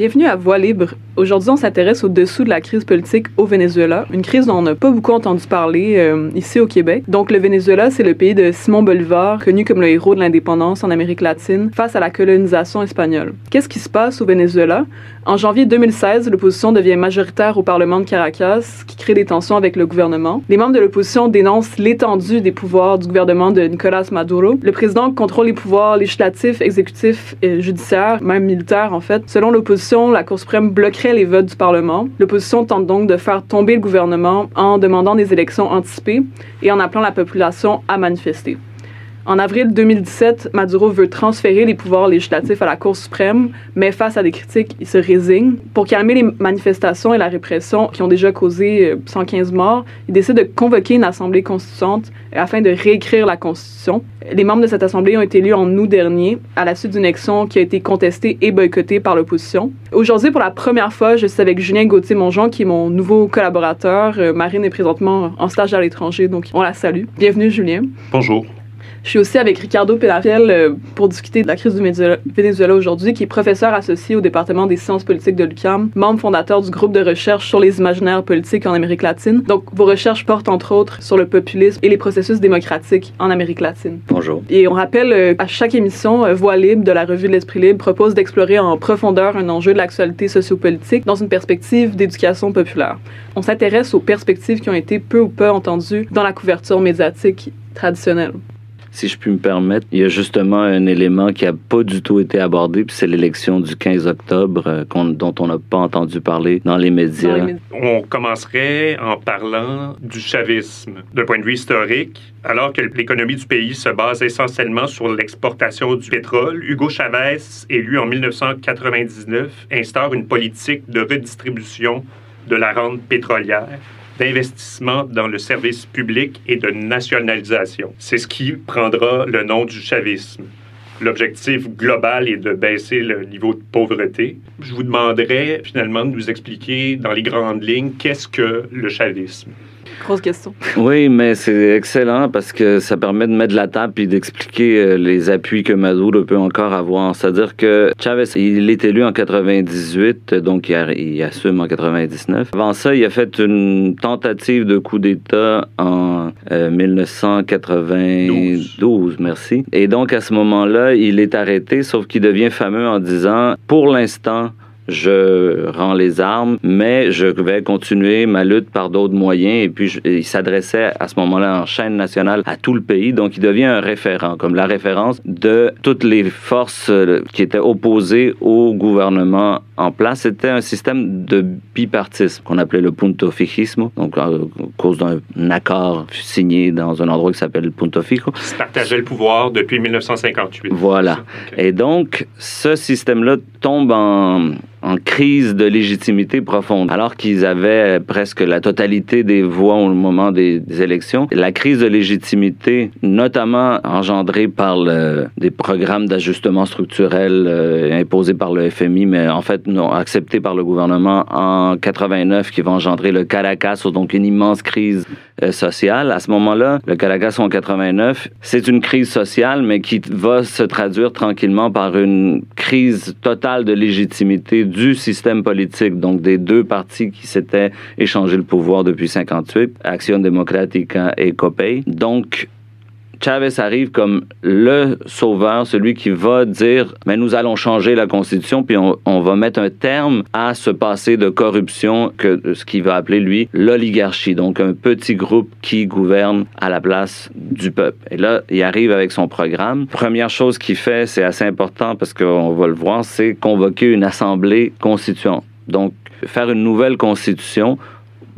Bienvenue à Voix libre. Aujourd'hui, on s'intéresse au-dessous de la crise politique au Venezuela, une crise dont on n'a pas beaucoup entendu parler euh, ici au Québec. Donc, le Venezuela, c'est le pays de Simon Bolivar, connu comme le héros de l'indépendance en Amérique latine face à la colonisation espagnole. Qu'est-ce qui se passe au Venezuela? En janvier 2016, l'opposition devient majoritaire au Parlement de Caracas, ce qui crée des tensions avec le gouvernement. Les membres de l'opposition dénoncent l'étendue des pouvoirs du gouvernement de Nicolas Maduro. Le président contrôle les pouvoirs législatifs, exécutifs et judiciaires, même militaires en fait. Selon l'opposition, la Cour suprême bloquerait les votes du Parlement. L'opposition tente donc de faire tomber le gouvernement en demandant des élections anticipées et en appelant la population à manifester. En avril 2017, Maduro veut transférer les pouvoirs législatifs à la Cour suprême, mais face à des critiques, il se résigne. Pour calmer les manifestations et la répression qui ont déjà causé 115 euh, morts, il décide de convoquer une assemblée constituante afin de réécrire la Constitution. Les membres de cette assemblée ont été élus en août dernier, à la suite d'une élection qui a été contestée et boycottée par l'opposition. Aujourd'hui, pour la première fois, je suis avec Julien Gauthier-Mongeon, qui est mon nouveau collaborateur. Euh, Marine est présentement en stage à l'étranger, donc on la salue. Bienvenue, Julien. Bonjour. Je suis aussi avec Ricardo Pelariel euh, pour discuter de la crise du Venezuela aujourd'hui, qui est professeur associé au département des sciences politiques de l'UQAM, membre fondateur du groupe de recherche sur les imaginaires politiques en Amérique latine. Donc, vos recherches portent entre autres sur le populisme et les processus démocratiques en Amérique latine. Bonjour. Et on rappelle euh, à chaque émission, euh, Voix libre de la revue de l'Esprit libre propose d'explorer en profondeur un enjeu de l'actualité sociopolitique dans une perspective d'éducation populaire. On s'intéresse aux perspectives qui ont été peu ou peu entendues dans la couverture médiatique traditionnelle si je puis me permettre, il y a justement un élément qui n'a pas du tout été abordé, puis c'est l'élection du 15 octobre euh, dont on n'a pas entendu parler dans les médias. On commencerait en parlant du chavisme. D'un point de vue historique, alors que l'économie du pays se base essentiellement sur l'exportation du pétrole, Hugo Chavez, élu en 1999, instaure une politique de redistribution de la rente pétrolière d'investissement dans le service public et de nationalisation. C'est ce qui prendra le nom du chavisme. L'objectif global est de baisser le niveau de pauvreté. Je vous demanderai finalement de nous expliquer dans les grandes lignes qu'est-ce que le chavisme? Oui, mais c'est excellent parce que ça permet de mettre la table et d'expliquer euh, les appuis que Maduro peut encore avoir. C'est-à-dire que Chavez, il est élu en 98, donc il, assume en 99. Avant ça, il a fait une tentative de coup d'État en 1992, euh, merci. Et donc, à ce moment-là, il est arrêté, sauf qu'il devient fameux en disant, pour l'instant, je rends les armes, mais je vais continuer ma lutte par d'autres moyens. Et puis, il s'adressait à ce moment-là en chaîne nationale à tout le pays. Donc, il devient un référent, comme la référence de toutes les forces euh, qui étaient opposées au gouvernement en place. C'était un système de bipartisme qu'on appelait le punto fijismo, donc à cause d'un accord signé dans un endroit qui s'appelle Punto Fijo. Qui se partageait le pouvoir depuis 1958. Voilà. Et donc, ce système-là tombe en en crise de légitimité profonde, alors qu'ils avaient presque la totalité des voix au moment des, élections. La crise de légitimité, notamment engendrée par des programmes d'ajustement structurel euh, imposés par le FMI, mais en fait non acceptés par le gouvernement en 89, qui va engendrer le Caracas, donc une immense crise euh, sociale. À ce moment-là, le Caracas en 89, c'est une crise sociale, mais qui va se traduire tranquillement par une crise totale de légitimité du système politique, donc des deux partis qui s'étaient échangé le pouvoir depuis 58, Action démocratique et COPEI. Donc, Chavez arrive comme le sauveur, celui qui va dire mais nous allons changer la constitution puis on, va mettre un terme à ce passé de corruption que ce qu'il va appeler lui l'oligarchie, donc un petit groupe qui gouverne à la place du peuple. Et là, il arrive avec son programme. Première chose qu'il fait, c'est assez important parce qu'on va le voir, c'est convoquer une assemblée constituante. Donc faire une nouvelle constitution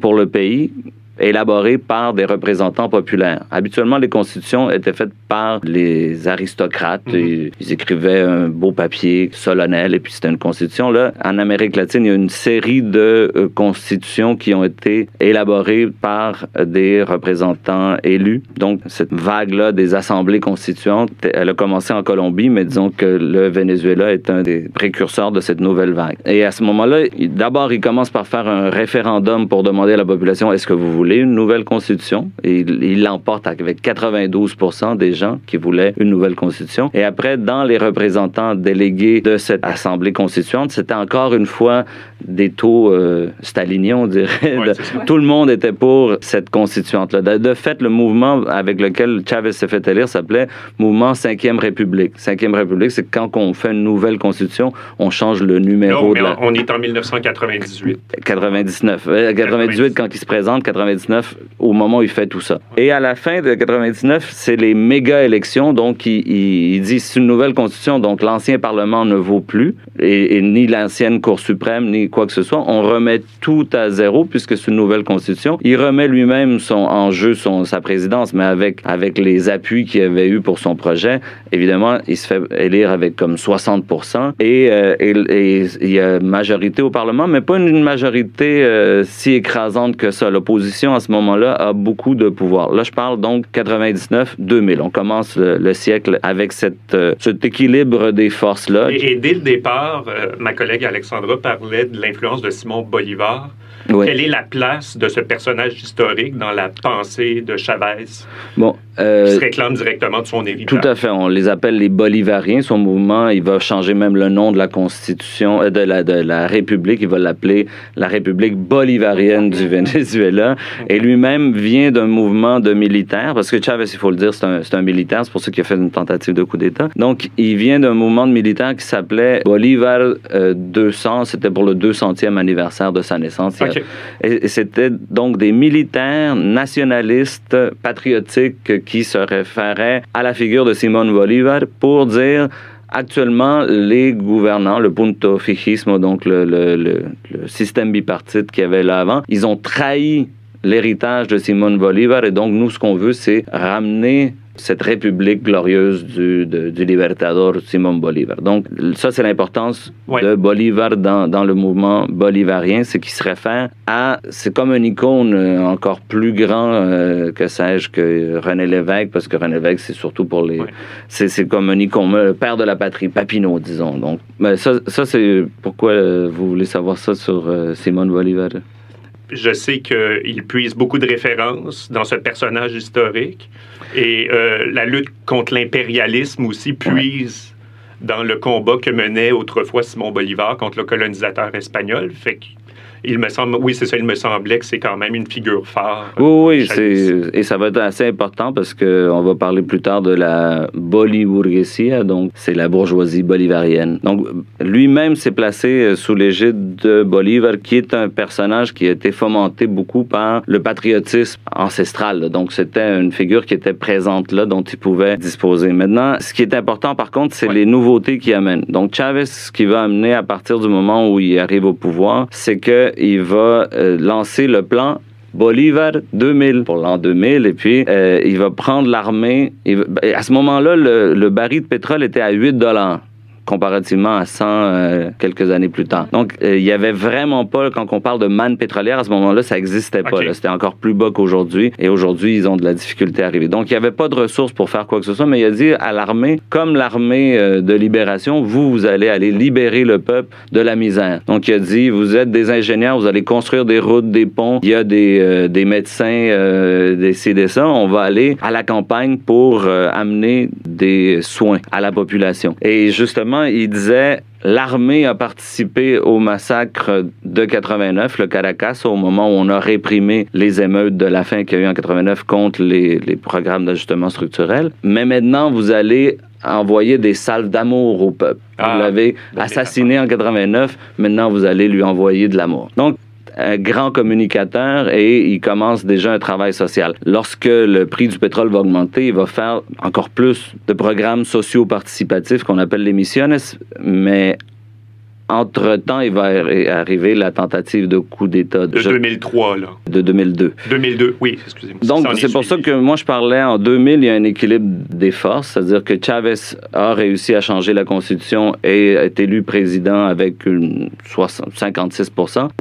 pour le pays élaboré par des représentants populaires. Habituellement, les constitutions étaient faites par les aristocrates. Mhm. Ils écrivaient un beau papier solennel et puis c'était une constitution. Là, en Amérique latine, il y a une série de euh, constitutions qui ont été élaborées par des représentants élus. Donc, cette vague-là des assemblées constituantes, elle a commencé en Colombie, mais disons que le Venezuela est un des précurseurs de cette nouvelle vague. Et à ce moment-là, d'abord, il commence par faire un référendum pour demander à la population est-ce que vous voulez une nouvelle constitution. Et il l'emporte avec 92 des gens qui voulaient une nouvelle constitution. Et après, dans les représentants délégués de cette assemblée constituante, c'était encore une fois des taux euh, staliniens, on dirait. Tout le monde était pour cette constituante-là. De, de, fait, le mouvement avec lequel Chavez s'est fait élire s'appelait Mouvement 5e République. 5e République, c'est quand on fait une nouvelle constitution, on change le numéro non, de la... On est en 1998. 99. 98 quand il se présente, 99 au moment où il fait tout ça. Et à la fin de 99, c'est les méga élections. Donc, il, il, dit c'est une nouvelle constitution, donc l'ancien Parlement ne vaut plus, et, et ni l'ancienne Cour suprême, ni quoi que ce soit. On remet tout à zéro puisque c'est une nouvelle constitution. Il remet lui-même son en jeu son, sa présidence, mais avec, avec les appuis qu'il avait eu pour son projet. Évidemment, il se fait élire avec comme 60 et, euh, et, il y a majorité au Parlement, mais pas une majorité euh, si écrasante que ça. L'opposition à ce moment-là a beaucoup de pouvoir. Là, je parle donc 99-2000. On commence le, le, siècle avec cette, euh, cet équilibre des forces-là. Et, et, dès le départ, euh, ma collègue Alexandra parlait de l'influence de Simon Bolivar. Quelle est la place de ce personnage historique dans la pensée de Chavez? Bon, euh, qui se réclame directement de son héritage? Tout à fait. On les appelle les Bolivariens. Son mouvement, il va changer même le nom de la Constitution, euh, de, la, de la République. Il va l'appeler la République bolivarienne du Venezuela. Et lui-même vient d'un mouvement de militaires, parce que Chavez, il faut le dire, c'est un, un, militaire. C'est pour ça qu'il a fait une tentative de coup d'État. Donc, il vient d'un mouvement de militaires qui s'appelait Bolivar euh, 200. C'était pour le 200e anniversaire de sa naissance. Okay. Et, et c'était donc des militaires nationalistes, patriotiques, qui se référait à la figure de Simon Bolivar pour dire actuellement les gouvernants, le punto fijismo, donc le, le, système bipartite qu'il y avait là avant, ils ont trahi l'héritage de Simon Bolivar et donc nous ce qu'on veut c'est ramener cette république glorieuse du, de, du libertador Simon Bolivar. Donc, ça, c'est l'importance ouais. de Bolivar dans, dans, le mouvement bolivarien, c'est qu'il se réfère à... C'est comme une icône encore plus grand, euh, que sais-je, que René Lévesque, parce que René Lévesque, c'est surtout pour les... Ouais. C'est comme une icône, le père de la patrie, Papineau, disons. Donc, mais ça, ça c'est pourquoi euh, vous voulez savoir ça sur euh, Simon Bolivar je sais qu'il puise beaucoup de références dans ce personnage historique. Et euh, la lutte contre l'impérialisme aussi puise ouais. dans le combat que menait autrefois Simon Bolivar contre le colonisateur espagnol. Fait il me semble, oui, c'est ça, il me semblait que c'est quand même une figure phare. Oui, oui, et ça va être assez important parce qu'on va parler plus tard de la Boliburguesia, donc c'est la bourgeoisie bolivarienne. Donc lui-même s'est placé sous l'égide de Bolivar, qui est un personnage qui a été fomenté beaucoup par le patriotisme ancestral. Donc c'était une figure qui était présente là, dont il pouvait disposer. Maintenant, ce qui est important par contre, c'est les nouveautés qu'il amène. Donc Chavez, ce qui va amener à partir du moment où il arrive au pouvoir, c'est que il va euh, lancer le plan Bolivar 2000 pour l'an 2000 et puis euh, il va prendre l'armée. À ce moment-là, le, le, baril de pétrole était à 8 dollars comparativement à 100 euh, quelques années plus tard. Donc, euh, il y avait vraiment pas, quand on parle de manne pétrolière, à ce moment-là, ça n'existait pas. Okay. C'était encore plus bas qu'aujourd'hui. Et aujourd'hui, ils ont de la difficulté à arriver. Donc, il n'y avait pas de ressources pour faire quoi que ce soit, mais il a dit à l'armée, comme l'armée euh, de libération, vous, vous allez aller libérer le peuple de la misère. Donc, il a dit, vous êtes des ingénieurs, vous allez construire des routes, des ponts, il y a des, euh, des médecins, euh, des ça. On va aller à la campagne pour euh, amener des soins à la population. Et justement, il disait l'armée a participé au massacre de 89, le Caracas, au moment où on a réprimé les émeutes de la fin qu'il y a eu en 89 contre les, les programmes d'ajustement structurel. Mais maintenant, vous allez envoyer des salves d'amour au peuple. Ah, vous l'avez assassiné en 89, maintenant vous allez lui envoyer de l'amour. Donc, grand communicateur et il commence déjà un travail social. Lorsque le prix du pétrole va augmenter, il va faire encore plus de programmes sociaux participatifs qu'on appelle les missiones, mais entre-temps, il va arriver la tentative de coup d'État. De, de 2003, là. De 2002. 2002, oui, excusez-moi. Donc, c'est pour ça que moi, je parlais en 2000, il y a un équilibre des forces, c'est-à-dire que Chavez a réussi à changer la Constitution et est élu président avec une 60, 56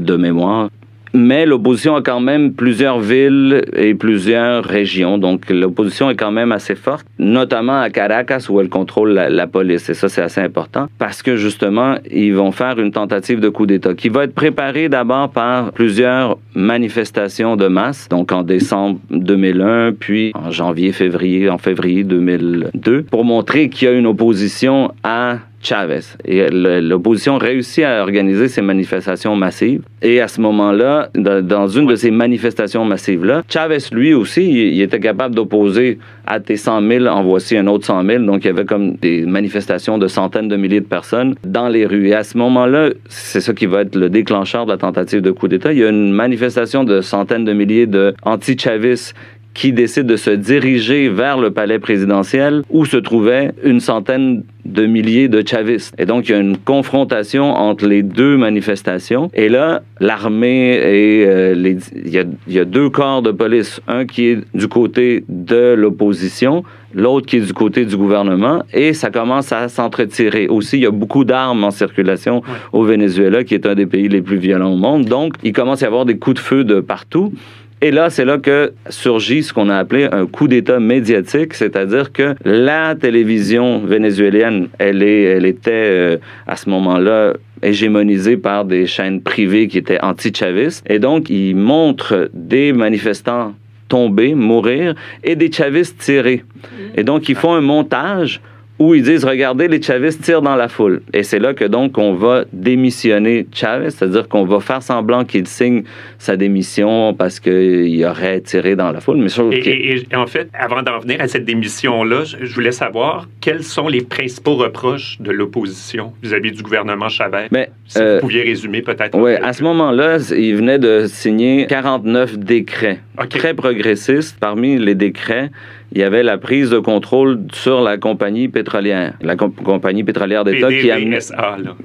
de mémoire. Mais l'opposition a quand même plusieurs villes et plusieurs régions. Donc, l'opposition est quand même assez forte, notamment à Caracas où elle contrôle la, police. Et ça, c'est assez important parce que justement, ils vont faire une tentative de coup d'État qui va être préparée d'abord par plusieurs manifestations de masse. Donc, en décembre 2001, puis en janvier, février, en février 2002, pour montrer qu'il y a une opposition à Chavez. Et l'opposition réussit à organiser ces manifestations massives. Et à ce moment-là, dans une de ces manifestations massives-là, Chavez, lui aussi, il était capable d'opposer à tes 100 000, en voici un autre 100 000. Donc, il y avait comme des manifestations de centaines de milliers de personnes dans les rues. Et à ce moment-là, c'est ça qui va être le déclencheur de la tentative de coup d'État. Il y a une manifestation de centaines de milliers d'anti-chavistes qui décide de se diriger vers le palais présidentiel où se trouvaient une centaine de milliers de chavistes. Et donc, il y a une confrontation entre les deux manifestations. Et là, l'armée et euh, les, il, y a, il y a deux corps de police, un qui est du côté de l'opposition, l'autre qui est du côté du gouvernement, et ça commence à s'entretirer. Aussi, il y a beaucoup d'armes en circulation au Venezuela, qui est un des pays les plus violents au monde. Donc, il commence à y avoir des coups de feu de partout. Et là, c'est là que surgit ce qu'on a appelé un coup d'État médiatique, c'est-à-dire que la télévision vénézuélienne, elle, est, elle était euh, à ce moment-là hégémonisée par des chaînes privées qui étaient anti-chavistes. Et donc, ils montrent des manifestants tomber, mourir, et des chavistes tirer. Et donc, ils font un montage où ils disent regardez les chavistes tirent dans la foule. Et c'est là que donc on va démissionner Chavez c'est-à-dire qu'on va faire semblant qu'il signe sa démission parce qu'il aurait tiré dans la foule mais et, en fait avant d'en venir à cette démission là je voulais savoir quels sont les principaux reproches de l'opposition vis-à-vis du gouvernement Chavez mais, si vous euh, pouviez résumer peut-être oui à ce moment-là il venait de signer 49 décrets très progressistes parmi les décrets il y avait la prise de contrôle sur la compagnie pétrolière, la compagnie pétrolière d'État qui amenait.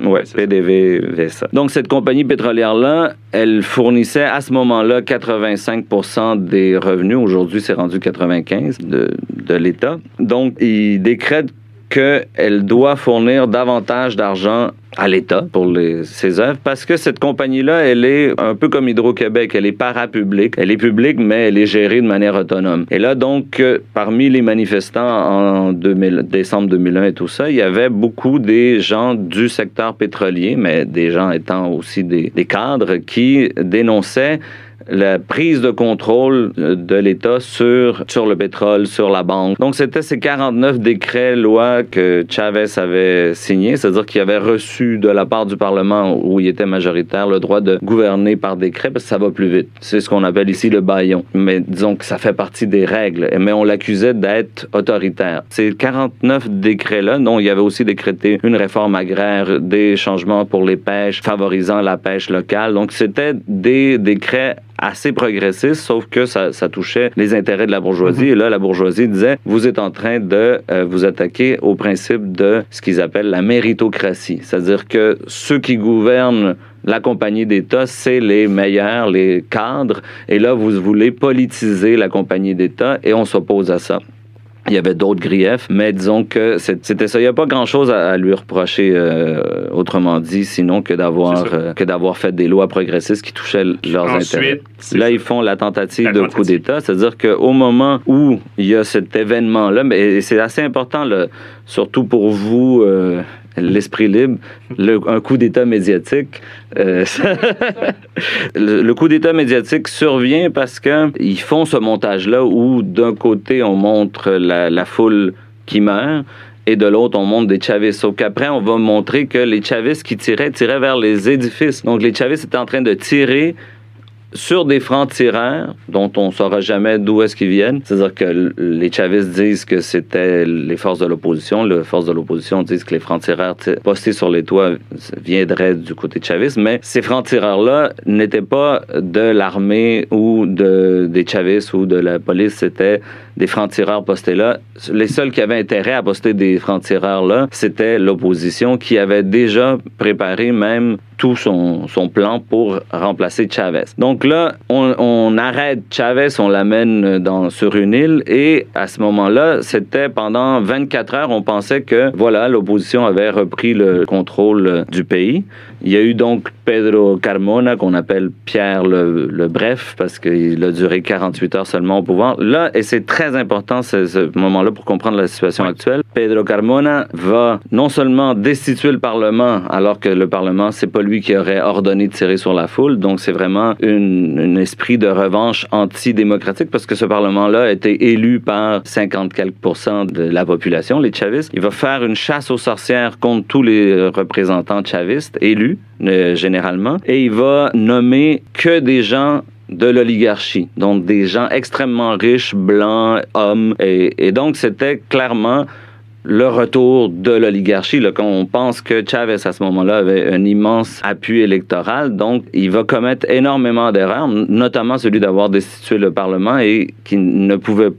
Oui, PDVSA. Donc, cette compagnie pétrolière-là, elle fournissait à ce moment-là 85% des revenus. Aujourd'hui, c'est rendu 95 de, de l'État. Donc, il décrète qu'elle doit fournir davantage d'argent à l'État pour les, ses œuvres parce que cette compagnie-là, elle est un peu comme Hydro-Québec, elle est parapublique. Elle est publique, mais elle est gérée de manière autonome. Et là, donc, euh, parmi les manifestants en 2000, décembre 2001 et tout ça, il y avait beaucoup des gens du secteur pétrolier, mais des gens étant aussi des cadres qui dénonçaient la prise de contrôle euh, de l'État sur, sur le pétrole, sur la banque. Donc, c'était ces 49 décrets, lois que Chavez avait signés, c'est-à-dire qu'il avait reçu de la part du Parlement où il était majoritaire le droit de gouverner par décret parce que ça va plus vite. C'est ce qu'on appelle ici le baillon. Mais disons que ça fait partie des règles. Mais on l'accusait d'être autoritaire. Ces 49 décrets-là, dont il y avait aussi décrété une réforme agraire, des changements pour les pêches, favorisant la pêche locale. Donc, c'était des décrets assez progressiste, sauf que ça, touchait les intérêts de la bourgeoisie. Et là, la bourgeoisie disait, vous êtes en train de euh, vous attaquer au principe de ce qu'ils appellent la méritocratie. C'est-à-dire que ceux qui gouvernent la compagnie d'État, c'est les meilleurs, les cadres. Et là, vous voulez politiser la compagnie d'État et on s'oppose à ça. Il y avait d'autres griefs, mais disons que c'était ça. Il n'y a pas grand-chose à, lui reprocher, euh, autrement dit, sinon que d'avoir euh, que d'avoir fait des lois progressistes qui touchaient leurs intérêts. Là, ils font la tentative de coup d'État, c'est-à-dire qu'au moment où il y a cet événement-là, mais c'est assez important, là, surtout pour vous, euh, l'esprit libre, un coup d'État médiatique. Euh, le, coup d'État médiatique survient parce qu'ils font ce montage-là où, d'un côté, on montre la, foule qui meurt, et de l'autre, on montre des chavistes. Sauf qu'après, on va montrer que les chavistes qui tiraient, tiraient vers les édifices. Donc, les chavistes étaient en train de tirer sur des francs-tireurs dont on ne saura jamais d'où est-ce qu'ils viennent. C'est-à-dire que les chavistes disent que c'était les forces de l'opposition. Les forces de l'opposition disent que les francs-tireurs postés sur les toits viendraient du côté chaviste. Mais ces francs-tireurs-là n'étaient pas de l'armée ou de, des chavistes ou de la police. C'était des francs-tireurs postés là. Les seuls qui avaient intérêt à poster des francs-tireurs là, c'était l'opposition qui avait déjà préparé même tout son, son, plan pour remplacer Chavez. Donc là, on, arrête Chavez, on l'amène sur une île et à ce moment-là, c'était pendant 24 heures, on pensait que voilà, l'opposition avait repris le contrôle du pays. Il y a eu donc Pedro Carmona, qu'on appelle Pierre le, le Bref, parce qu'il a duré 48 heures seulement au pouvoir. Là, et c'est très important ce, ce moment-là pour comprendre la situation actuelle, Pedro Carmona va non seulement destituer le Parlement, alors que le Parlement, c'est pas lui qui aurait ordonné de tirer sur la foule, donc c'est vraiment un esprit de revanche antidémocratique, parce que ce Parlement-là a été élu par 50 quelques de la population, les chavistes. Il va faire une chasse aux sorcières contre tous les représentants chavistes élus, euh, généralement, et il va nommer que des gens de l'oligarchie, donc des gens extrêmement riches, blancs, hommes, et, et donc c'était clairement le retour de l'oligarchie. On pense que Chavez, à ce moment-là, avait un immense appui électoral, donc il va commettre énormément d'erreurs, notamment celui d'avoir destitué le Parlement et qui ne pouvait pas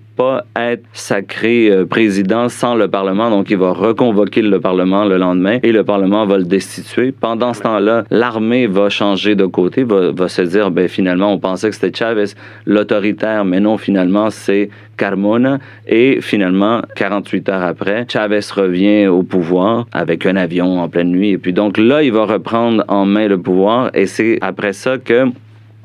être sacré euh, président sans le Parlement. Donc, il va reconvoquer le Parlement le lendemain et le Parlement va le destituer. Pendant ce temps-là, l'armée va changer de côté, va, va se dire, ben, finalement, on pensait que c'était Chavez l'autoritaire, mais non, finalement, c'est Carmona. Et finalement, 48 heures après, Chavez revient au pouvoir avec un avion en pleine nuit. Et puis donc là, il va reprendre en main le pouvoir. Et c'est après ça que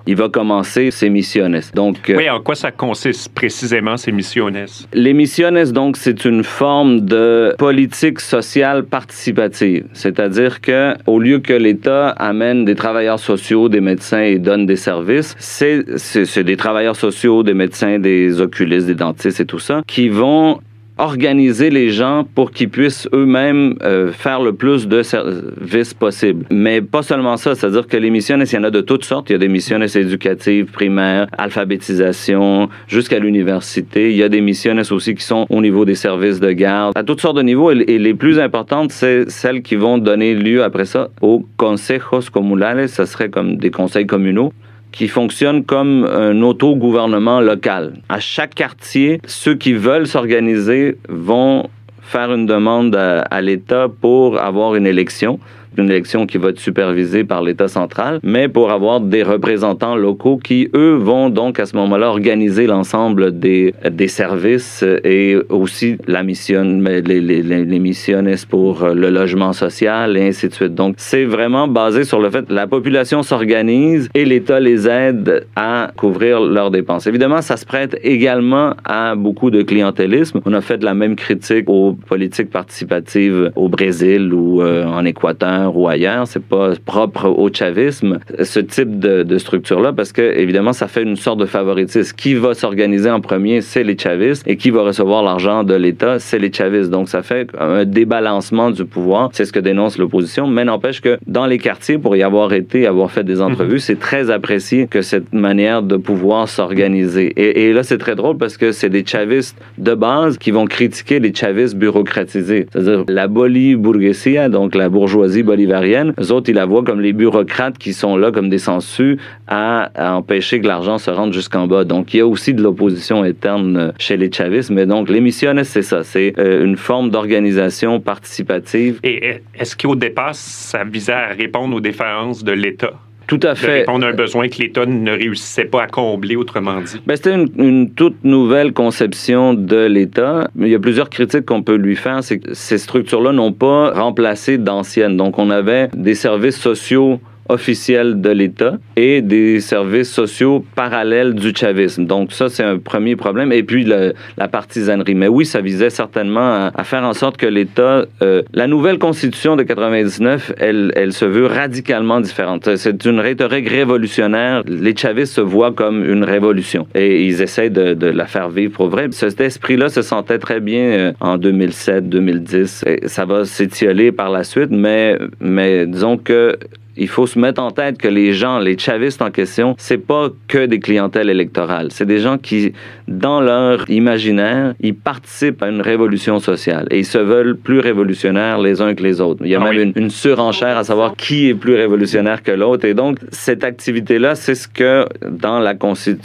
il va commencer ses missiones. Donc, euh, oui, en quoi ça consiste précisément ces missiones? Les missiones, donc, c'est une forme de politique sociale participative. C'est-à-dire que, au lieu que l'État amène des travailleurs sociaux, des médecins et donne des services, c'est des travailleurs sociaux, des médecins, des oculistes, des dentistes et tout ça, qui vont organiser les gens pour qu'ils puissent eux-mêmes euh, faire le plus de services possible. Mais pas seulement ça, c'est-à-dire que les missions, il y en a de toutes sortes. Il y a des missions éducatives, primaires, alphabétisation, jusqu'à l'université. Il y a des missions aussi qui sont au niveau des services de garde, à toutes sortes de niveaux. Et les plus importantes, c'est celles qui vont donner lieu après ça aux consejos comunales. Ça serait comme des conseils communaux qui fonctionne comme un autogouvernement local. À chaque quartier, ceux qui veulent s'organiser vont faire une demande à, l'État pour avoir une élection une élection qui va être supervisée par l'État central, mais pour avoir des représentants locaux qui, eux, vont donc à ce moment-là organiser l'ensemble des, des services et aussi la mission, les, les, les missions pour le logement social et ainsi de suite. Donc, c'est vraiment basé sur le fait que la population s'organise et l'État les aide à couvrir leurs dépenses. Évidemment, ça se prête également à beaucoup de clientélisme. On a fait la même critique aux politiques participatives au Brésil ou euh, en Équateur ou ailleurs. C'est pas propre au chavisme, ce type de, structure-là, parce que, évidemment, ça fait une sorte de favoritisme. Qui va s'organiser en premier, c'est les chavistes, et qui va recevoir l'argent de l'État, c'est les chavistes. Donc, ça fait un débalancement du pouvoir. C'est ce que dénonce l'opposition, mais n'empêche que dans les quartiers, pour y avoir été, avoir fait des entrevues, mhm. c'est très apprécié que cette manière de pouvoir s'organiser. Et, et, là, c'est très drôle parce que c'est des chavistes de base qui vont critiquer les chavistes bureaucratisés. C'est-à-dire la boli-bourgesia, donc la bourgeoisie bolivarienne. Autres, ils la voient comme les bureaucrates qui sont là comme des sangsues à, empêcher que l'argent se rende jusqu'en bas. Donc, il y a aussi de l'opposition interne chez les chavistes. Mais donc, les c'est ça. C'est euh, une forme d'organisation participative. Et est-ce qu'au départ, ça visait à répondre aux défaillances de l'État? Tout à fait. De répondre à un besoin que l'État ne réussissait pas à combler, autrement dit. Ben, C'était une, une, toute nouvelle conception de l'État. Il y a plusieurs critiques qu'on peut lui faire. C'est que ces structures-là n'ont pas remplacé d'anciennes. Donc, on avait des services sociaux officiels de l'État et des services sociaux parallèles du chavisme. Donc ça, c'est un premier problème. Et puis la partisanerie. Mais oui, ça visait certainement à, faire en sorte que l'État... Euh, la nouvelle constitution de 99, elle, elle se veut radicalement différente. C'est une rhétorique révolutionnaire. Les chavistes se voient comme une révolution et ils essayent de, la faire vivre pour vrai. Cet esprit-là se sentait très bien euh, en 2007, 2010. Et ça va s'étioler par la suite, mais, mais disons que il faut se mettre en tête que les gens, les chavistes en question, c'est pas que des clientèles électorales. C'est des gens qui, dans leur imaginaire, ils participent à une révolution sociale et ils se veulent plus révolutionnaires les uns que les autres. Il y a ah même une, surenchère à savoir qui est plus révolutionnaire que l'autre. Et donc, cette activité-là, c'est ce que, dans la,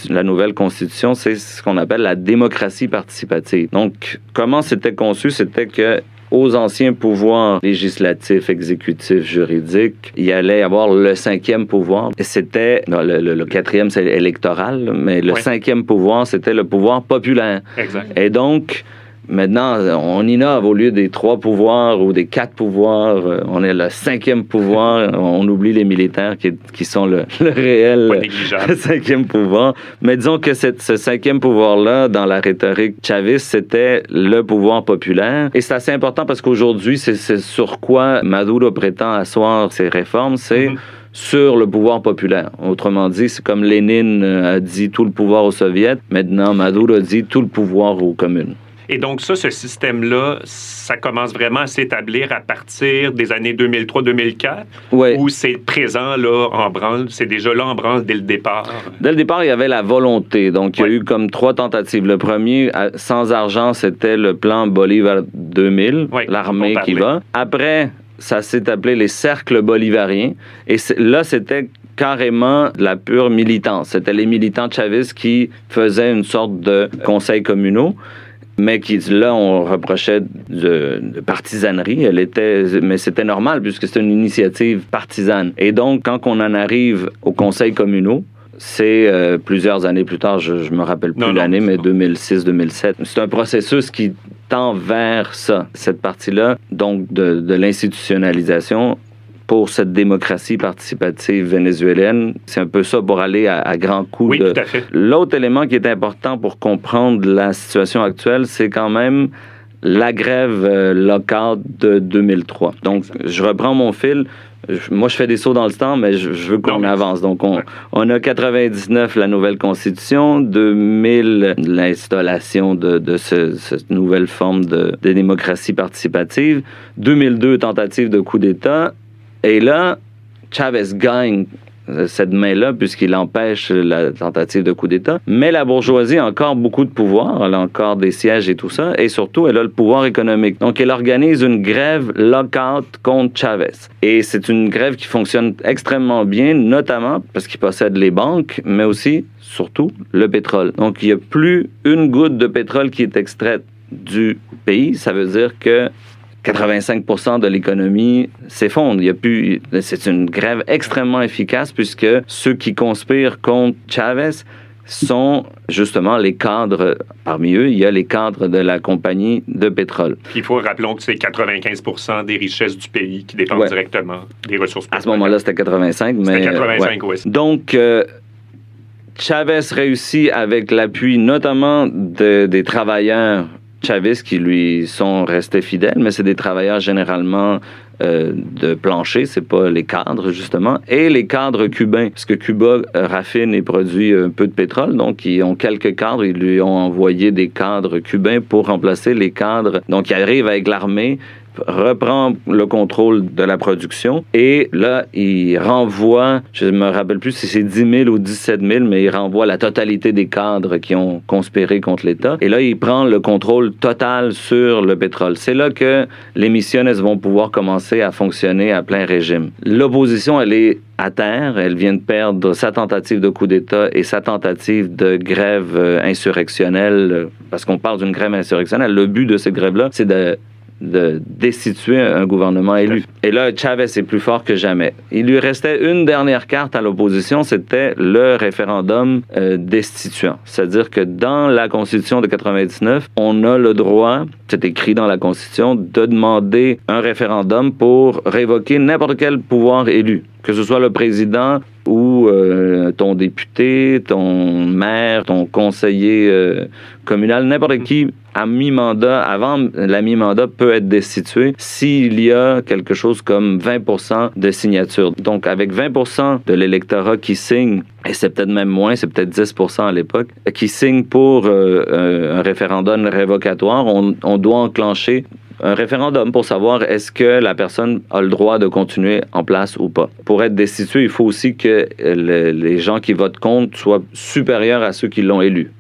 la nouvelle constitution, c'est ce qu'on appelle la démocratie participative. Donc, comment c'était conçu? C'était que aux anciens pouvoirs législatifs, exécutifs, juridiques, il y allait avoir le cinquième pouvoir. C'était, le, quatrième, c'est électoral, mais le cinquième pouvoir, c'était le pouvoir populaire. Exact. Et donc, Maintenant, on innove au lieu des trois pouvoirs ou des quatre pouvoirs. euh, On est le cinquième pouvoir. On oublie les militaires qui, qui sont le, le réel négligeable. cinquième pouvoir. Mais disons que cette- ce cinquième pouvoir-là, dans la rhétorique chaviste, c'était le pouvoir populaire. Et c'est assez important parce qu'aujourd'hui, c'est sur quoi Maduro prétend asseoir ses réformes, c'est Mhm. sur le pouvoir populaire. Autrement dit, c'est comme Lénine euh, a dit tout le pouvoir aux soviets. Maintenant, Maduro dit tout le pouvoir aux communes. Et donc ça, ce système-là, ça commence vraiment à s'établir à partir des années 2003-2004, Ouais. où c'est présent là en branle, c'est déjà là en branle dès le départ. Dès le départ, il y avait la volonté. Donc, il y a eu comme trois tentatives. Le premier, sans argent, c'était le plan Bolivar 2000, Ouais, l'armée qui va. Après, ça s'est appelé les cercles bolivariens. Et là, c'était carrément la pure militance. C'était les militants chavistes qui faisaient une sorte de conseil communaux mais qui là on reprochait de, de partisanerie. Elle était, mais c'était normal puisque c'était une initiative partisane. Et donc quand on en arrive au conseil communaux, c'est euh, plusieurs années plus tard, je, me rappelle plus l'année, c'est mais bon. 2006-2007. C'est un processus qui tend vers ça, cette partie-là, donc de, de l'institutionnalisation pour cette démocratie participative vénézuélienne. C'est un peu ça pour aller à, à grands coups Oui, de, tout à fait. L'autre élément qui est important pour comprendre la situation actuelle, c'est quand même la grève euh, locale de 2003. Donc, je reprends mon fil. Je- Moi, je fais des sauts dans le temps, mais je, je veux qu'on avance. Donc, on, Ouais. on a 99, la nouvelle constitution, 2000, l'installation de, de ce- cette nouvelle forme de, de démocratie participative, 2002, tentative de coup d'État. Et là, Chavez gagne euh, cette main-là puisqu'il empêche la tentative de coup d'État. Mais la bourgeoisie a encore beaucoup de pouvoir. Elle a encore des sièges et tout ça. Et surtout, elle a le pouvoir économique. Donc, elle organise une grève lockout contre Chavez. Et c'est une grève qui fonctionne extrêmement bien, notamment parce qu'il possède les banques, mais aussi, surtout, le pétrole. Donc, il n'y a plus une goutte de pétrole qui est extraite du pays. Ça veut dire que 85% de l'économie s'effondre. Il y a plus, c'est une grève extrêmement efficace puisque ceux qui conspirent contre Chavez sont justement les cadres. Parmi eux, il y a les cadres de la compagnie de pétrole. Il faut rappelons que c'est 95 des richesses du pays qui dépendent Ouais. directement des ressources À ce moment-là, c'était 85, mais C'était euh, 85, ouais. oui. Donc, euh, Chavez réussit avec l'appui notamment de- des travailleurs chavistes qui lui sont restés fidèles, mais c'est des travailleurs généralement euh, de plancher, c'est pas les cadres justement, et les cadres cubains, parce que Cuba euh, raffine et produit un peu de pétrole, donc ils ont quelques cadres, ils lui ont envoyé des cadres cubains pour remplacer les cadres, donc ils arrivent avec l'armée reprend le contrôle de la production et là, il renvoie, je me rappelle plus si c'est 10 000 ou 17 000, mais il renvoie la totalité des cadres qui ont conspiré contre l'État. Et là, il prend le contrôle total sur le pétrole. C'est là que les missionnes vont pouvoir commencer à fonctionner à plein régime. L'opposition, elle est à terre. Elle vient de perdre sa tentative de coup d'État et sa tentative de grève euh, insurrectionnelle, euh, parce qu'on parle d'une grève insurrectionnelle. Le but de cette grève-là, c'est de de destituer un gouvernement élu. Et là, Chavez est plus fort que jamais. Il lui restait une dernière carte à l'opposition, c'était le référendum euh, destituant. C'est-à-dire que dans la Constitution de 99, on a le droit, c'est écrit dans la Constitution, de demander un référendum pour révoquer n'importe quel pouvoir élu, que ce soit le président ou euh, ton député, ton maire, ton conseiller euh, communal, n'importe qui à mi-mandat, avant la mi-mandat, peut être destitué s'il y a quelque chose comme 20% de signatures. Donc, avec 20% de l'électorat qui signe, et c'est peut-être même moins, c'est peut-être 10% à l'époque, qui signe pour euh, un référendum révocatoire, on, on doit enclencher un référendum pour savoir est-ce que la personne a le droit de continuer en place ou pas. Pour être destitué, il faut aussi que le, les gens qui votent contre soient supérieurs à ceux qui l'ont élu.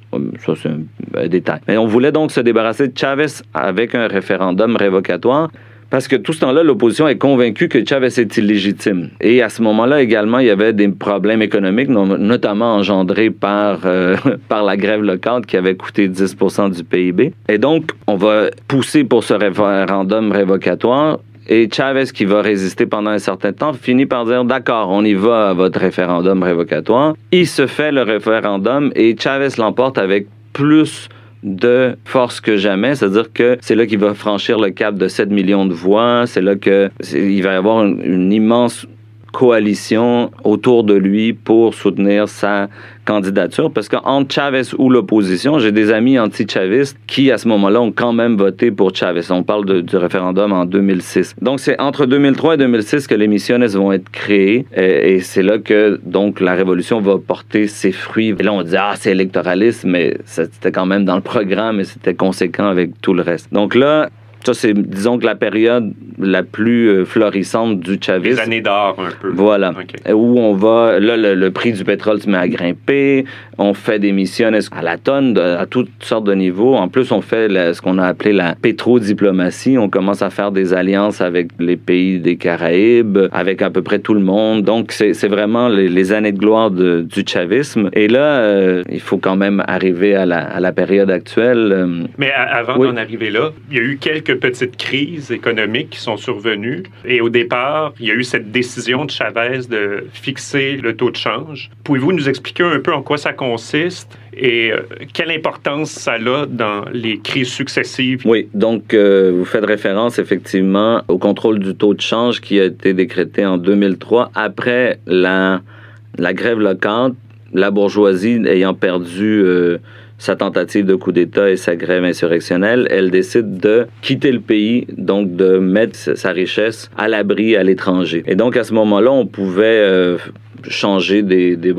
Ça, c'est un détail. Mais on voulait donc se débarrasser de Chavez avec un référendum révocatoire. Parce que tout ce temps-là, l'opposition est convaincue que Chavez est illégitime. Et à ce moment-là également, il y avait des problèmes économiques, notamment engendrés par, euh, par la grève locale qui avait coûté 10% du PIB. Et donc, on va pousser pour ce référendum révocatoire. Et Chavez, qui va résister pendant un certain temps, finit par dire D'accord, on y va à votre référendum révocatoire. Il se fait le référendum et Chavez l'emporte avec plus de force que jamais, c'est-à-dire que c'est là qu'il va franchir le cap de 7 millions de voix, c'est là qu'il va y avoir une immense coalition autour de lui pour soutenir sa candidature. Parce qu'entre Chavez ou l'opposition, j'ai des amis anti-chavistes qui, à ce moment-là, ont quand même voté pour Chavez. On parle du référendum en 2006. Donc, c'est entre 2003 et 2006 que les missiones vont être créées. Et, c'est là que, donc, la révolution va porter ses fruits. Et là, on dit, ah, c'est électoraliste, mais c'était quand même dans le programme et c'était conséquent avec tout le reste. Donc là, ça, c'est, disons que la période la plus euh, florissante du chavisme. Les années d'or, un peu. Voilà. Où on va, là, le, prix du pétrole se met à grimper. On fait des missions à la tonne, à toutes sortes de niveaux. En plus, on fait ce qu'on a appelé la pétrodiplomatie. On commence à faire des alliances avec les pays des Caraïbes, avec à peu près tout le monde. Donc, c'est, vraiment les, années de gloire du chavisme. Et là, euh, il faut quand même arriver à la, à la période actuelle. Euh, Mais avant d'en arriver là, il y a eu quelques petites crises économiques qui sont survenues. Et au départ, il y a eu cette décision de Chavez de fixer le taux de change. Pouvez-vous nous expliquer un peu en quoi ça consiste et euh, quelle importance ça a dans les crises successives? Oui, donc euh, vous faites référence effectivement au contrôle du taux de change qui a été décrété en 2003 après la, grève locale, la bourgeoisie ayant perdu... Euh, sa tentative de coup d'État et sa grève insurrectionnelle, elle décide de quitter le pays, donc de mettre sa richesse à l'abri à l'étranger. Et donc à ce moment-là, on pouvait euh, changer des, des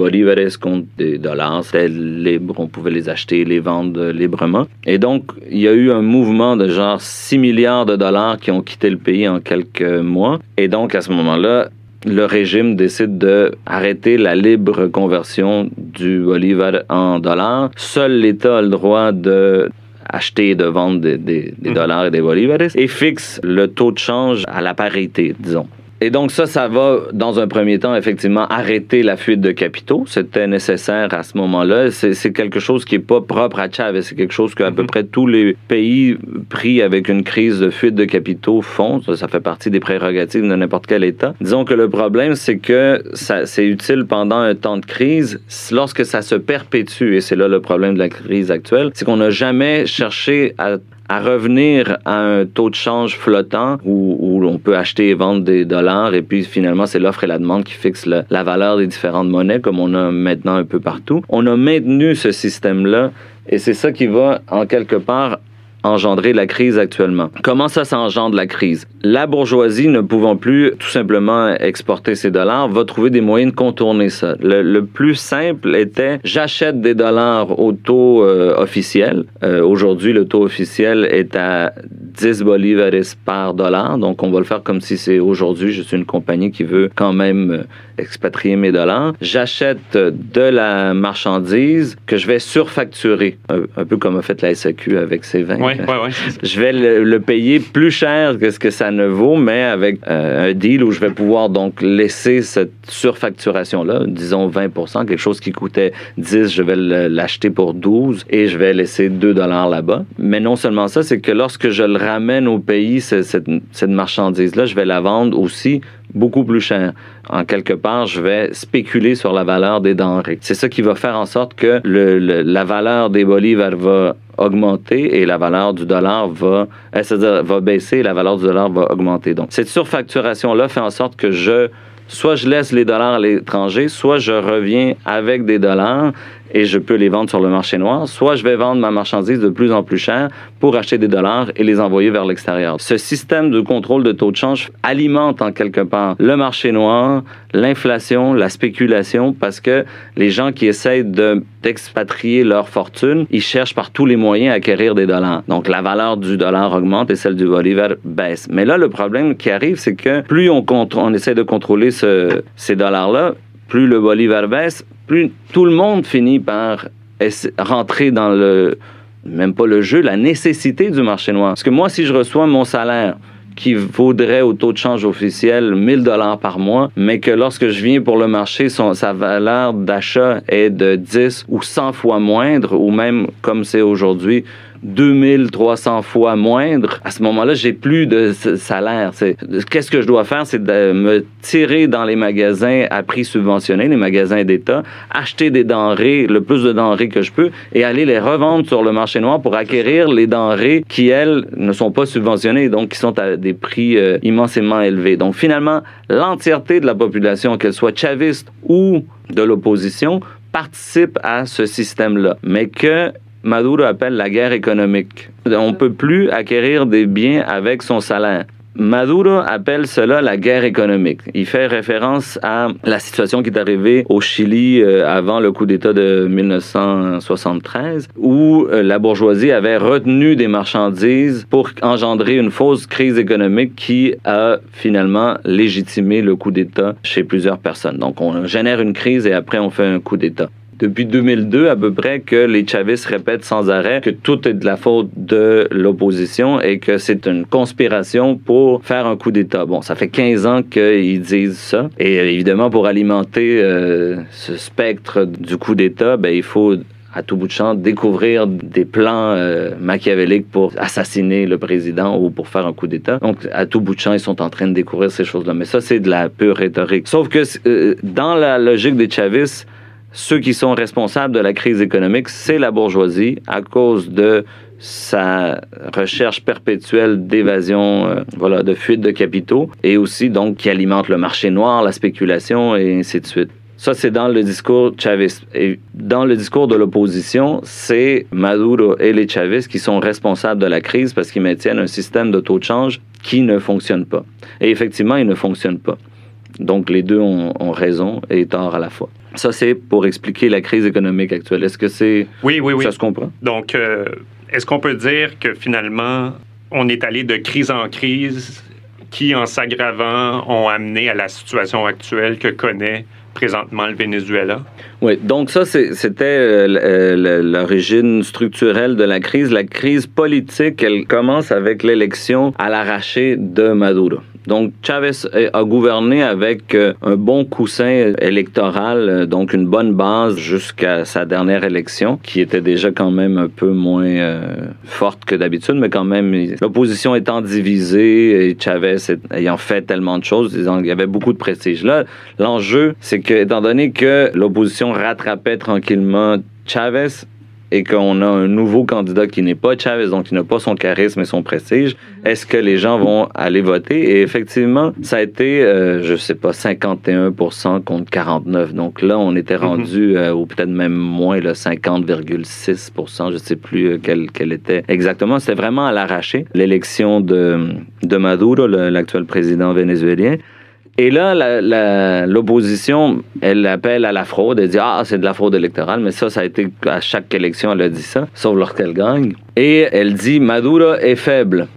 contre des dollars. C'était libre, on pouvait les acheter, les vendre librement. Et donc, il y a eu un mouvement de genre 6 milliards de dollars qui ont quitté le pays en quelques mois. Et donc, à ce moment-là, le régime décide de arrêter la libre conversion du bolivar en dollars. Seul l'État a le droit de acheter et de vendre des, des mmh. dollars et des bolivares et fixe le taux de change à la parité, disons. Et donc ça, ça va, dans un premier temps, effectivement, arrêter la fuite de capitaux. C'était nécessaire à ce moment-là. C'est quelque chose qui n'est pas propre à Chavez. C'est quelque chose qu'à peu mhm. près tous les pays pris avec une crise de fuite de capitaux font. Ça, fait partie des prérogatives de n'importe quel État. Disons que le problème, c'est que c'est utile pendant un temps de crise. Lorsque ça se perpétue, et c'est là le problème de la crise actuelle, c'est qu'on n'a jamais cherché à à revenir à un taux de change flottant où, où on peut acheter et vendre des dollars et puis finalement c'est l'offre et la demande qui fixe la valeur des différentes monnaies comme on a maintenant un peu partout. On a maintenu ce système-là et c'est ça qui va en quelque part engendrer la crise actuellement. Comment ça s'engendre la crise? La bourgeoisie, ne pouvant plus tout simplement exporter ses dollars, va trouver des moyens de contourner ça. Le, plus simple était j'achète des dollars au taux euh, officiel. Euh, aujourd'hui, le taux officiel est à 10 bolivares par dollar. Donc, on va le faire comme si c'est aujourd'hui. Je suis une compagnie qui veut quand même euh, expatrier mes dollars. J'achète de la marchandise que je vais surfacturer, un, peu comme a fait la SAQ avec ses vins. je vais le, payer plus cher que ce que ça mais avec euh, un deal où je vais pouvoir donc laisser cette surfacturation-là, disons 20% quelque chose qui coûtait 10, je vais l'acheter pour 12 et je vais laisser 2 dollars là-bas. Mais non seulement ça, c'est que lorsque je le ramène au pays, cette, cette marchandise-là, je vais la vendre aussi beaucoup plus cher. En quelque part, je vais spéculer sur la valeur des denrées. C'est ça qui va faire en sorte que la valeur des bolivars va augmenter et la valeur du dollar va, euh, va baisser et la valeur du dollar va augmenter. Donc, cette surfacturation-là fait en sorte que je soit je laisse les dollars à l'étranger, soit je reviens avec des dollars et je peux les vendre sur le marché noir, soit je vais vendre ma marchandise de plus en plus cher pour acheter des dollars et les envoyer vers l'extérieur. Ce système de contrôle de taux de change alimente en quelque part le marché noir, l'inflation, la spéculation, parce que les gens qui essayent d'expatrier leur fortune, ils cherchent par tous les moyens à acquérir des dollars. Donc la valeur du dollar augmente et celle du bolivar baisse. Mais là, le problème qui arrive, c'est que plus on, on essaie de contrôler ces dollars-là, plus le bolivar baisse, tout le monde finit par rentrer dans le, même pas le jeu, la nécessité du marché noir. Parce que moi, si je reçois mon salaire, qui vaudrait au taux de change officiel 1000 dollars par mois, mais que lorsque je viens pour le marché, sa valeur d'achat est de 10 ou 100 fois moindre, ou même, comme c'est aujourd'hui, 2300 fois moindre, à ce moment-là, j'ai plus de salaire. Qu'est-ce que je dois faire? C'est de me tirer dans les magasins à prix subventionné, les magasins d'État, acheter des denrées, le plus de denrées que je peux, et aller les revendre sur le marché noir pour acquérir les denrées qui, elles, ne sont pas subventionnées, donc qui sont à des prix euh, immensément élevés. Donc finalement, l'entièreté de la population, qu'elle soit chaviste ou de l'opposition, participe à ce système-là, mais que Maduro appelle la guerre économique. On ne peut plus acquérir des biens avec son salaire. Maduro appelle cela la guerre économique. Il fait référence à la situation qui est arrivée au Chili euh, avant le coup d'État de 1973, où euh, la bourgeoisie avait retenu des marchandises pour engendrer une fausse crise économique qui a finalement légitimé le coup d'État chez plusieurs personnes. Donc on génère une crise et après on fait un coup d'État depuis 2002 à peu près que les chavistes répètent sans arrêt que tout est de la faute de l'opposition et que c'est une conspiration pour faire un coup d'État. Bon, ça fait 15 ans qu'ils disent ça. Et évidemment, pour alimenter euh, ce spectre du coup d'État, ben, il faut à tout bout de champ, découvrir des plans euh, machiavéliques pour assassiner le président ou pour faire un coup d'État. Donc, à tout bout de champ, ils sont en train de découvrir ces choses-là. Mais ça, c'est de la pure rhétorique. Sauf que euh, dans la logique des chavistes, ceux qui sont responsables de la crise économique, c'est la bourgeoisie à cause de sa recherche perpétuelle d'évasion, euh, voilà, de fuite de capitaux, et aussi donc qui alimente le marché noir, la spéculation et ainsi de suite. Ça, c'est dans le discours chaviste. Et dans le discours de l'opposition, c'est Maduro et les chavistes qui sont responsables de la crise parce qu'ils maintiennent un système de taux de change qui ne fonctionne pas. Et effectivement, il ne fonctionne pas. Donc, les deux ont, ont raison et tort à la fois. Ça, c'est pour expliquer la crise économique actuelle. Est-ce que c'est. Oui, oui, oui. Ça se comprend? Donc, euh, est-ce qu'on peut dire que finalement, on est allé de crise en crise qui, en s'aggravant, ont amené à la situation actuelle que connaît présentement le Venezuela? Oui, donc ça, c'était euh, l'origine structurelle de la crise. La crise politique, elle commence avec l'élection à l'arraché de Maduro. Donc, Chavez a gouverné avec euh, un bon coussin électoral, euh, donc une bonne base jusqu'à sa dernière élection, qui était déjà quand même un peu moins euh, forte que d'habitude, mais quand même, l'opposition étant divisée et Chavez ayant fait tellement de choses, il y avait beaucoup de prestige. Là, l'enjeu, c'est que, étant donné que l'opposition rattrapait tranquillement Chavez, et qu'on a un nouveau candidat qui n'est pas Chavez, donc qui n'a pas son charisme et son prestige, est-ce que les gens vont aller voter? Et effectivement, ça a été, euh, je sais pas, 51% contre 49. Donc là, on était mhm. rendu, euh, ou peut-être même moins, 50,6% je sais plus euh, quel, quel était exactement. C'était vraiment à l'arraché, l'élection de, de Maduro, l'actuel président vénézuélien. Et là, l'opposition, elle appelle à la fraude. Elle dit Ah, c'est de la fraude électorale. Mais ça, ça a été à chaque élection, elle a dit ça, sauf lorsqu'elle gagne. Et elle dit Maduro est faible.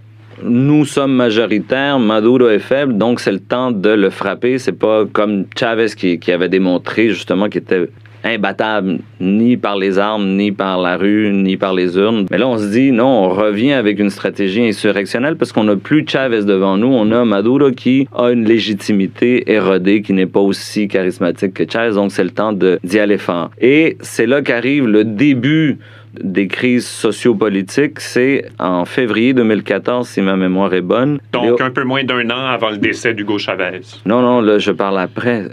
Nous sommes majoritaires, Maduro est faible, donc c'est le temps de le frapper. C'est pas comme Chavez qui, qui avait démontré justement qu'il était imbattable ni par les armes, ni par la rue, ni par les urnes. Mais là, on se dit, non, on revient avec une stratégie insurrectionnelle parce qu'on n'a plus Chavez devant nous. On a Maduro qui a une légitimité érodée, qui n'est pas aussi charismatique que Chavez. Donc, c'est le temps d'y aller fort. Et c'est là qu'arrive le début des crises sociopolitiques, c'est en février 2014, si ma mémoire est bonne. Donc, un peu moins d'un an avant le décès d'Hugo Chavez. Non, non, là, je parle après.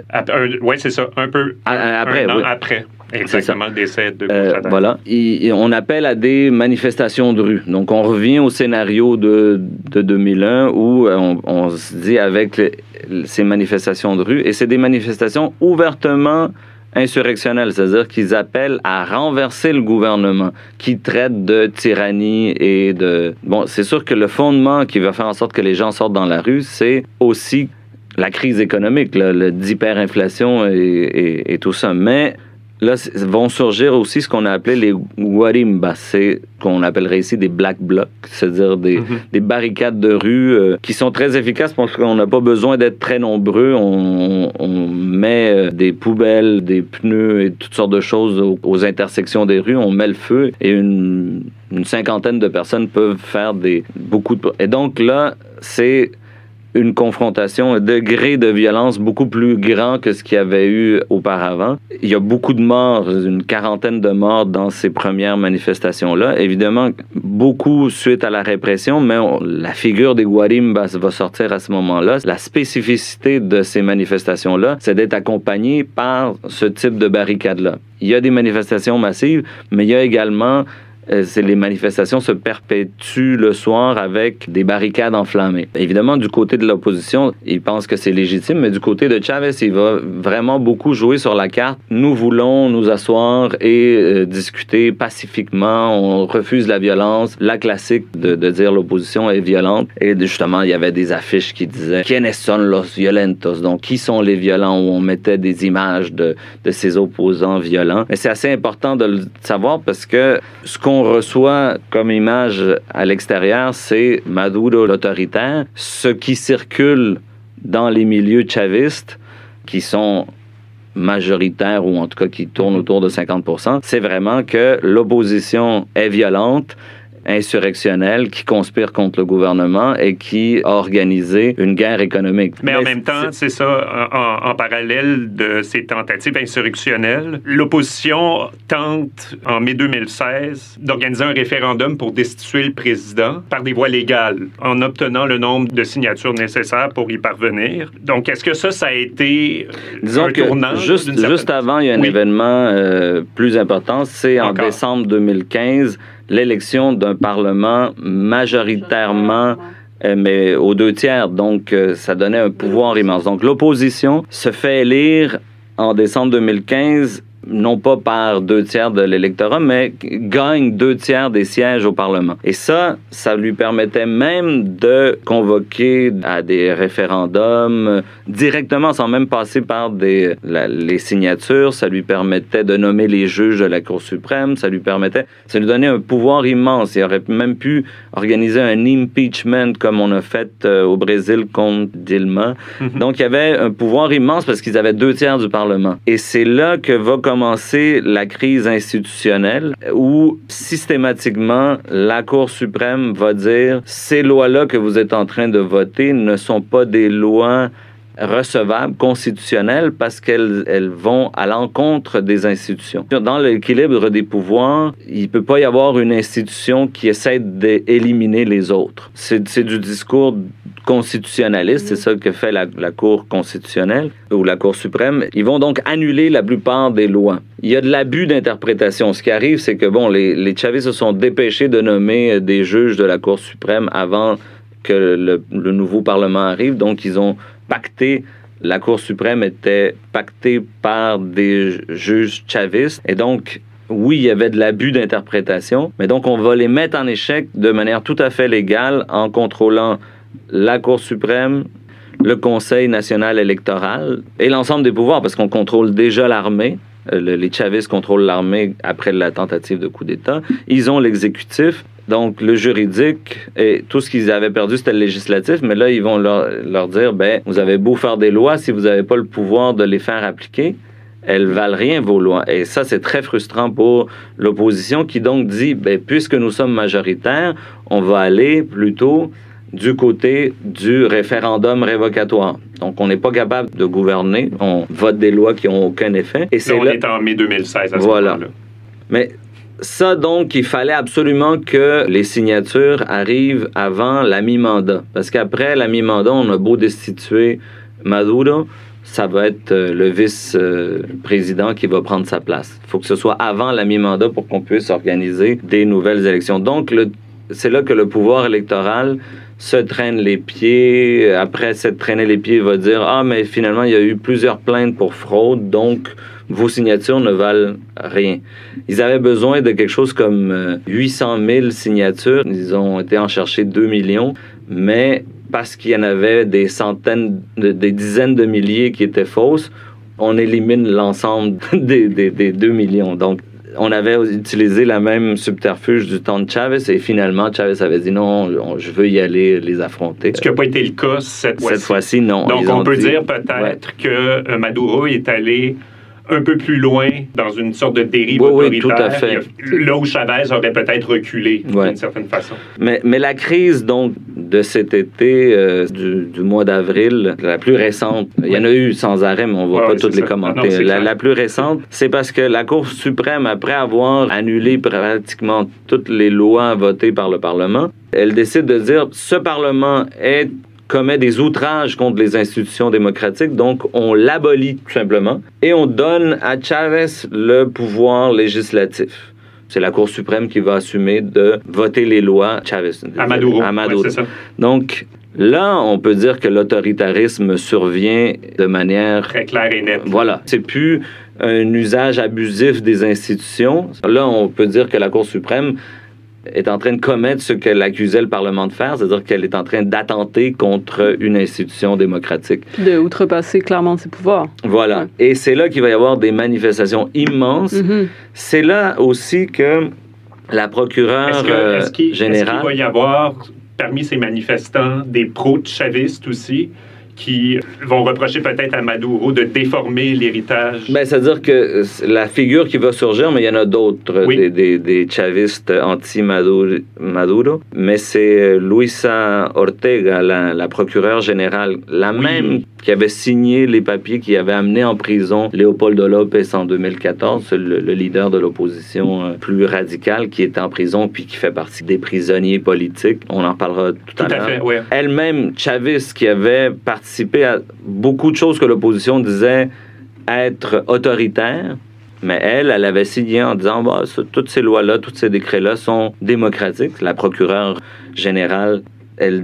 oui, c'est ça, un peu après, un an après. Exactement, le décès de euh, Chavez. Voilà. on appelle à des manifestations de rue. Donc, on revient au scénario de, de 2001 où euh, on, on, se dit avec ces manifestations de rue, et c'est des manifestations ouvertement insurrectionnels, c'est-à-dire qu'ils appellent à renverser le gouvernement, qui traite de tyrannie et de... Bon, c'est sûr que le fondement qui va faire en sorte que les gens sortent dans la rue, c'est aussi la crise économique, l'hyperinflation et, et, tout ça. Mais là, vont surgir aussi ce qu'on a appelé les Warimba. C'est qu'on appellerait ici des black blocs, c'est-à-dire des, mhm. des, barricades de rue euh, qui sont très efficaces parce qu'on n'a pas besoin d'être très nombreux. On, on met euh, des poubelles, des pneus et toutes sortes de choses aux, aux, intersections des rues. On met le feu et une, une cinquantaine de personnes peuvent faire des beaucoup de... Et donc là, c'est une confrontation, un degré de violence beaucoup plus grand que ce qu'il y avait eu auparavant. Il y a beaucoup de morts, une quarantaine de morts dans ces premières manifestations-là. Évidemment, beaucoup suite à la répression, mais la figure des Guarimbas va sortir à ce moment-là. La spécificité de ces manifestations-là, c'est d'être accompagné par ce type de barricade-là. Il y a des manifestations massives, mais il y a également les manifestations se perpétuent le soir avec des barricades enflammées. Évidemment, du côté de l'opposition, ils pensent que c'est légitime, mais du côté de Chavez, il va vraiment beaucoup jouer sur la carte. Nous voulons nous asseoir et euh, discuter pacifiquement. On refuse la violence. La classique de, dire l'opposition est violente. Et justement, il y avait des affiches qui disaient Quiénes son los violentos? Donc, qui sont les violents? Où on mettait des images de, de ces opposants violents. Mais c'est assez important de le savoir parce que ce qu'on reçoit comme image à l'extérieur, c'est Maduro l'autoritaire. Ce qui circule dans les milieux chavistes, qui sont majoritaires ou en tout cas qui tournent autour de 50 c'est vraiment que l'opposition est violente, insurrectionnel qui conspire contre le gouvernement et qui a organisé une guerre économique. Mais, en même temps, c'est ça, en, parallèle de ces tentatives insurrectionnelles, l'opposition tente en mai 2016 d'organiser un référendum pour destituer le président par des voies légales, en obtenant le nombre de signatures nécessaires pour y parvenir. Donc, est-ce que ça, ça a été Disons un tournant? Juste, juste avant, il y a un événement euh, plus important, c'est en décembre 2015 l'élection d'un Parlement majoritairement euh, mais aux deux tiers, donc euh, ça donnait un pouvoir immense. Donc l'opposition se fait élire en décembre 2015 non pas par deux tiers de l'électorat, mais gagne deux tiers des sièges au Parlement. Et ça, ça lui permettait même de convoquer à des référendums directement, sans même passer par des, les signatures. Ça lui permettait de nommer les juges de la Cour suprême. Ça lui permettait, ça lui donnait un pouvoir immense. Il aurait même pu organiser un impeachment comme on a fait euh, au Brésil contre Dilma. Donc, il y avait un pouvoir immense parce qu'ils avaient deux tiers du Parlement. Et c'est là que va la crise institutionnelle où systématiquement la Cour suprême va dire ces lois-là que vous êtes en train de voter ne sont pas des lois recevables, constitutionnelles, parce qu'elles elles vont à l'encontre des institutions. Dans l'équilibre des pouvoirs, il ne peut pas y avoir une institution qui essaie d'éliminer les autres. C'est du discours constitutionnaliste, c'est ça que fait la, Cour constitutionnelle ou la Cour suprême. Ils vont donc annuler la plupart des lois. Il y a de l'abus d'interprétation. Ce qui arrive, c'est que bon, les, les Chavis se sont dépêchés de nommer des juges de la Cour suprême avant que le nouveau Parlement arrive, donc ils ont pacté la Cour suprême était pactée par des juges chavistes. Et donc, oui, il y avait de l'abus d'interprétation, mais donc on va les mettre en échec de manière tout à fait légale en contrôlant la Cour suprême, le Conseil national électoral et l'ensemble des pouvoirs, parce qu'on contrôle déjà l'armée. Euh, les chavistes contrôlent l'armée après la tentative de coup d'État. Ils ont l'exécutif. Donc, le juridique et tout ce qu'ils avaient perdu, c'était le législatif, mais là, ils vont leur, dire, ben, vous avez beau faire des lois, si vous n'avez pas le pouvoir de les faire appliquer, elles valent rien vos lois. Et ça, c'est très frustrant pour l'opposition qui donc dit, ben, puisque nous sommes majoritaires, on va aller plutôt du côté du référendum révocatoire. Donc, on n'est pas capable de gouverner. On vote des lois qui n'ont aucun effet. Et c'est on est en mai 2016 à ce voilà. moment-là. Mais ça, donc, il fallait absolument que les signatures arrivent avant la mi-mandat. Parce qu'après la mi-mandat, on a beau destituer Maduro, ça va être euh, le vice-président qui va prendre sa place. Il faut que ce soit avant la mi-mandat pour qu'on puisse organiser des nouvelles élections. Donc, c'est là que le pouvoir électoral se traîne les pieds. Après s'être traîné les pieds, il va dire Ah, mais finalement, il y a eu plusieurs plaintes pour fraude, donc vos signatures ne valent rien. Ils avaient besoin de quelque chose comme 800 euh, 000 signatures. Ils ont été en chercher 2 millions, mais parce qu'il y en avait des centaines, des dizaines de milliers qui étaient fausses, on élimine l'ensemble des, des, des 2 millions. Donc, on avait utilisé la même subterfuge du temps de Chavez et finalement, Chavez avait dit non, je veux y aller les affronter. Ce qui n'a pas été le cas cette fois-ci. Cette fois-ci, non. Donc, on peut dire peut-être que euh, Maduro est allé un peu plus loin dans une sorte de dérive Oui, oui, autoritaire. tout à fait. Là où Chavez aurait peut-être reculé Ouais. d'une certaine façon. Mais, mais la crise donc de cet été, euh, du, du mois d'avril, la plus récente, il y en a eu sans arrêt, mais on ne va pas toutes les. Ah non, commenter. la plus récente, c'est parce que la Cour suprême, après avoir annulé pratiquement toutes les lois votées par le Parlement, elle décide de dire ce Parlement est commet des outrages contre les institutions démocratiques, donc on l'abolit tout simplement et on donne à Chavez le pouvoir législatif. C'est la Cour suprême qui va assumer de voter les lois Chavez. À Maduro. À Maduro. Ouais, c'est ça. Donc là, on peut dire que l'autoritarisme survient de manière Très clair et net. voilà, c'est plus un usage abusif des institutions. Là, on peut dire que la Cour suprême est en train de commettre ce que l'accusait le Parlement de faire, c'est-à-dire qu'elle est en train d'attenter contre une institution démocratique. Puis de outrepasser clairement ses pouvoirs. Voilà. Ouais. Et c'est là qu'il va y avoir des manifestations immenses. Mhm. C'est là aussi que la procureure Est-ce que- euh, générale... va y avoir parmi ces manifestants des pro-chavistes aussi? Qui vont reprocher peut-être à Maduro de déformer l'héritage? Ben, c'est-à-dire que la figure qui va surgir, mais il y en a d'autres, Oui. des, des, des chavistes anti-Maduro, mais c'est euh, Luisa Ortega, la, la procureure générale, la Oui. même qui avait signé les papiers qui avaient amené en prison Leopoldo López en 2014, le, le leader de l'opposition euh, plus radicale qui était en prison puis qui fait partie des prisonniers politiques. On en parlera tout, Tout à l'heure elle-même, Chavez, qui avait participé à beaucoup de choses que l'opposition disait être autoritaires, mais elle, elle avait signé en disant bah, toutes ces lois-là, tous ces décrets-là sont démocratiques. La procureure générale, elle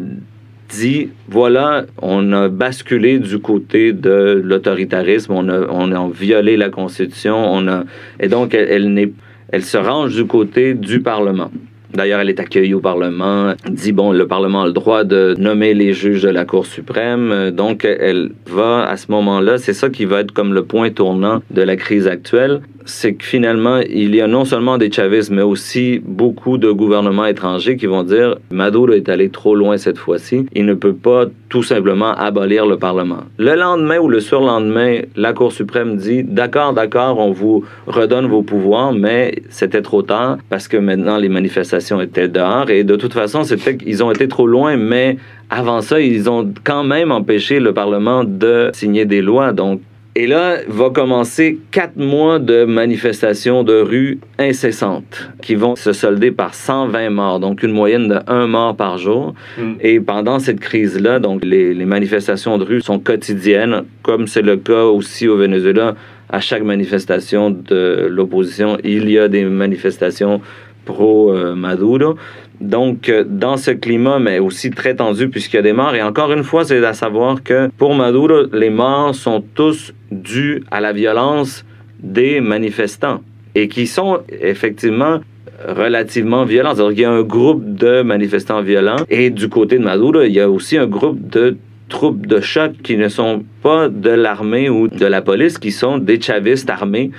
dit voilà, on a basculé du côté de l'autoritarisme, on a, on a violé la Constitution, on a, et donc elle se range du côté du Parlement. D'ailleurs, elle est accueillie au Parlement, dit, bon, le Parlement a le droit de nommer les juges de la Cour suprême. Donc, elle va, à ce moment-là, c'est ça qui va être comme le point tournant de la crise actuelle. C'est que finalement, il y a non seulement des chavistes, mais aussi beaucoup de gouvernements étrangers qui vont dire Maduro est allé trop loin cette fois-ci. Il ne peut pas tout simplement abolir le Parlement. Le lendemain ou le surlendemain, la Cour suprême dit D'accord, d'accord, on vous redonne vos pouvoirs, mais c'était trop tard parce que maintenant les manifestations étaient dehors et de toute façon, c'était qu'ils ont été trop loin, mais avant ça, ils ont quand même empêché le Parlement de signer des lois. Donc, et là, va commencer quatre mois de manifestations de rue incessantes qui vont se solder par 120 morts, donc une moyenne de un mort par jour. Mm. Et pendant cette crise-là, donc les, les manifestations de rue sont quotidiennes, comme c'est le cas aussi au Venezuela. À chaque manifestation de l'opposition, il y a des manifestations pro-Maduro. Donc, euh, dans ce climat, mais aussi très tendu puisqu'il y a des morts. Et encore une fois, c'est à savoir que pour Maduro, les morts sont tous dus à la violence des manifestants et qui sont effectivement relativement violents. Qu'il y a un groupe de manifestants violents et du côté de Maduro, il y a aussi un groupe de troupes de choc qui ne sont pas de l'armée ou de la police, qui sont des chavistes armés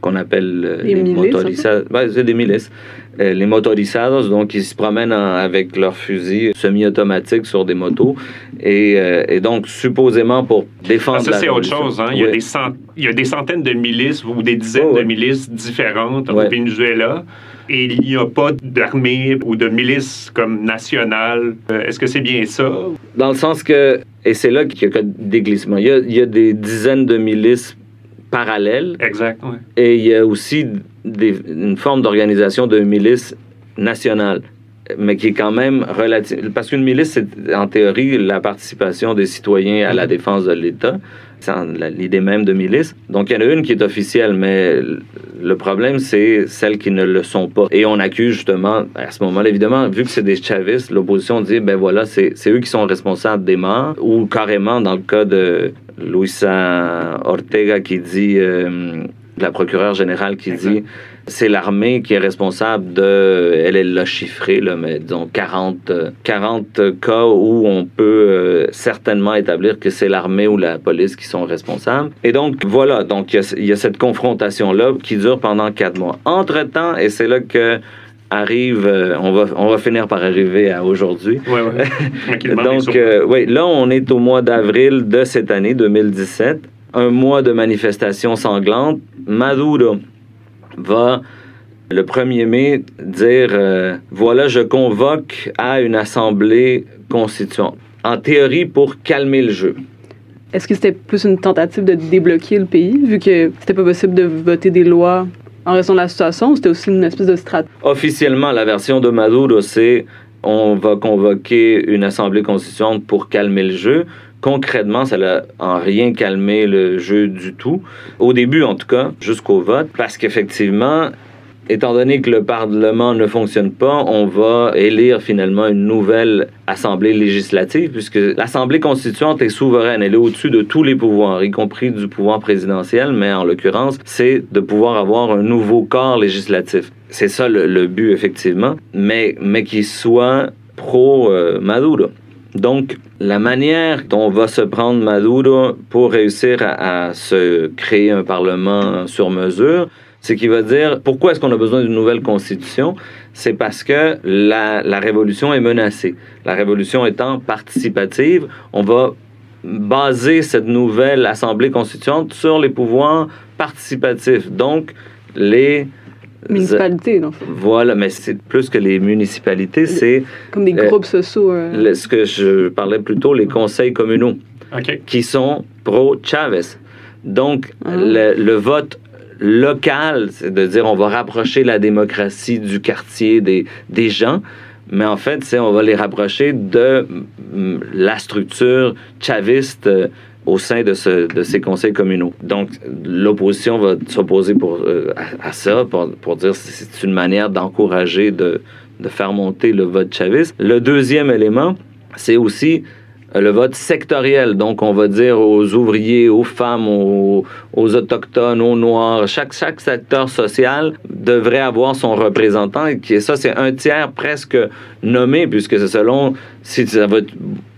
qu'on appelle euh, les milices, motorisados. Ouais, c'est des milices. Euh, les motorisados, donc, ils se promènent en- avec leurs fusils semi-automatiques sur des motos. Et, euh, et donc, supposément pour défendre Ah, ça, la c'est autre chose. Hein? Il, y a Oui. des cent- il y a des centaines de milices ou des dizaines Oh, ouais. de milices différentes Ouais. au Venezuela. Et il n'y a pas d'armée ou de milice comme nationale. Euh, Est-ce que c'est bien ça? Dans le sens que, et c'est là qu'il y a des glissements, il y a, il y a des dizaines de milices Exact, oui. et il y a aussi des- une forme d'organisation de milice nationale, mais qui est quand même relative. Parce qu'une milice, c'est en théorie la participation des citoyens à la défense de l'État. C'est l'idée même de milice. Donc, il y en a une qui est officielle, mais le problème, c'est celles qui ne le sont pas. Et on accuse justement, à ce moment-là, évidemment, vu que c'est des chavistes, l'opposition dit, ben voilà, c'est c'est eux qui sont responsables des morts, ou carrément, dans le cas de Luisa Ortega qui dit, euh, la procureure générale qui dit, c'est l'armée qui est responsable de, elle, elle l'a chiffré, là, mais disons 40, euh, 40 cas où on peut euh, certainement établir que c'est l'armée ou la police qui sont responsables. Et donc, voilà, donc il y a- il y, a cette confrontation-là qui dure pendant quatre mois. Entre-temps, et c'est là que arrive, euh, on, va, on va finir par arriver à aujourd'hui. Oui, oui. Tranquillement, mais Donc, euh, oui, là, on est au mois d'avril de cette année 2017. Un mois de manifestations sanglantes Maduro va le 1er mai dire euh, voilà, je convoque à une assemblée constituante. En théorie, pour calmer le jeu. Est-ce que c'était plus une tentative de débloquer le pays, vu que c'était pas possible de voter des lois en raison de la situation, ou c'était aussi une espèce de stratégie? Officiellement, la version de Maduro, c'est on va convoquer une assemblée constituante pour calmer le jeu. Concrètement, ça n'a en rien calmé le jeu du tout. Au début, en tout cas, jusqu'au vote, parce qu'effectivement, étant donné que le Parlement ne fonctionne pas, on va élire finalement une nouvelle Assemblée législative, puisque l'Assemblée constituante est souveraine, elle est au-dessus de tous les pouvoirs, y compris du pouvoir présidentiel, mais en l'occurrence, c'est de pouvoir avoir un nouveau corps législatif. C'est ça le, but, effectivement, mais, mais qui soit pro-Maduro. Donc, la manière dont va se prendre Maduro pour réussir à se créer un Parlement sur mesure, c'est qu'il va dire pourquoi est-ce qu'on a besoin d'une nouvelle constitution? C'est parce que la, la, révolution est menacée. La révolution étant participative, on va baser cette nouvelle assemblée constituante sur les pouvoirs participatifs. Donc, les municipalités, non Voilà, mais c'est plus que les municipalités, c'est... Comme des groupes sociaux. Euh... Ce que je parlais plutôt, les conseils communaux, qui sont pro-Chavez. Donc, ah. le, le, vote local, c'est de dire on va rapprocher la démocratie du quartier des, des gens, mais en fait, c'est on va les rapprocher de mm, la structure chaviste euh, au sein de, ce, de ces conseils communaux. Donc, l'opposition va s'opposer euh, à, ça, pour, pour dire que c'est une manière d'encourager, de, de faire monter le vote chaviste. Le deuxième élément, c'est aussi le vote sectoriel. Donc, on va dire aux ouvriers, aux femmes, aux, autochtones, aux noirs. Chaque, chaque secteur social devrait avoir son représentant. Et ça, c'est un tiers presque nommé, puisque c'est selon si ça va être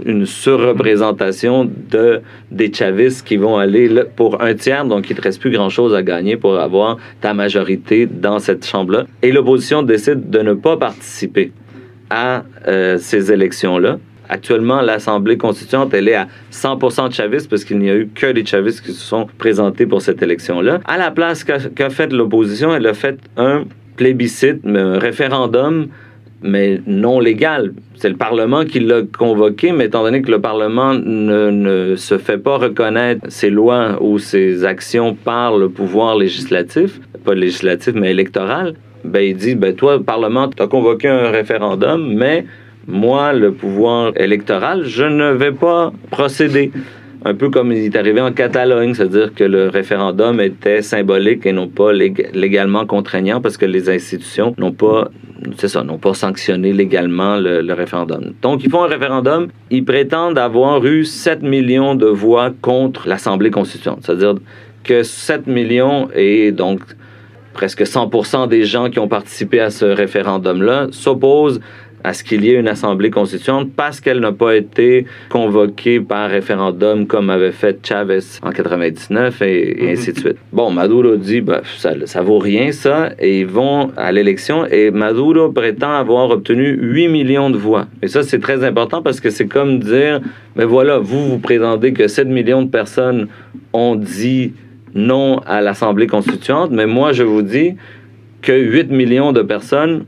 une surreprésentation de, des chavistes qui vont aller pour un tiers. Donc, il ne te reste plus grand-chose à gagner pour avoir ta majorité dans cette chambre-là. Et l'opposition décide de ne pas participer à euh, ces élections-là. Actuellement, l'Assemblée constituante, elle est à 100 de chavistes parce qu'il n'y a eu que des chavistes qui se sont présentés pour cette élection-là. À la place qu'a fait l'opposition, elle a fait un plébiscite, un référendum, mais non légal. C'est le Parlement qui l'a convoqué, mais étant donné que le Parlement ne, se fait pas reconnaître ses lois ou ses actions par le pouvoir législatif, pas législatif, mais électoral, ben, il dit, ben, toi, le Parlement, tu as convoqué un référendum, mais moi, le pouvoir électoral, je ne vais pas procéder. Un peu comme il est arrivé en Catalogne, c'est-à-dire que le référendum était symbolique et non pas légalement contraignant parce que les institutions n'ont pas, sanctionné légalement le, le, référendum. Donc, ils font un référendum, ils prétendent avoir eu 7 millions de voix contre l'Assemblée constituante, c'est-à-dire que 7 millions et donc presque 100% des gens qui ont participé à ce référendum-là s'opposent à ce qu'il y ait une assemblée constituante parce qu'elle n'a pas été convoquée par référendum comme avait fait Chavez en 99 et, ainsi de suite. Bon, Maduro dit ben, ça, ça vaut rien ça et ils vont à l'élection et Maduro prétend avoir obtenu 8 millions de voix. Et ça c'est très important parce que c'est comme dire mais voilà, vous vous présentez que 7 millions de personnes ont dit non à l'assemblée constituante, mais moi je vous dis que 8 millions de personnes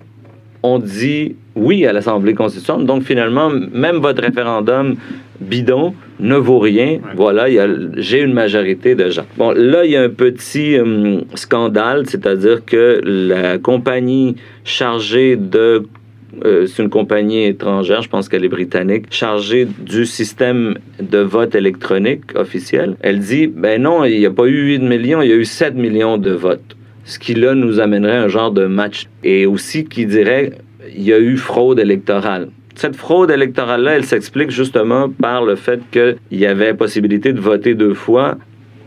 ont dit oui à l'Assemblée constituante. Donc, finalement, même votre référendum bidon ne vaut rien. Voilà, j'ai une majorité de gens. Bon, là, il y a un petit hum, scandale, c'est-à-dire que la compagnie chargée de euh, c'est une compagnie étrangère, je pense qu'elle est britannique, chargée du système de vote électronique officiel. Elle dit, ben non, il n'y a pas eu 8 millions, il y a eu 7 millions de votes. Ce qui, là, nous amènerait un genre de match. Et aussi qui dirait, il y a eu fraude électorale. Cette fraude électorale-là, elle s'explique justement par le fait qu'il y avait possibilité de voter deux fois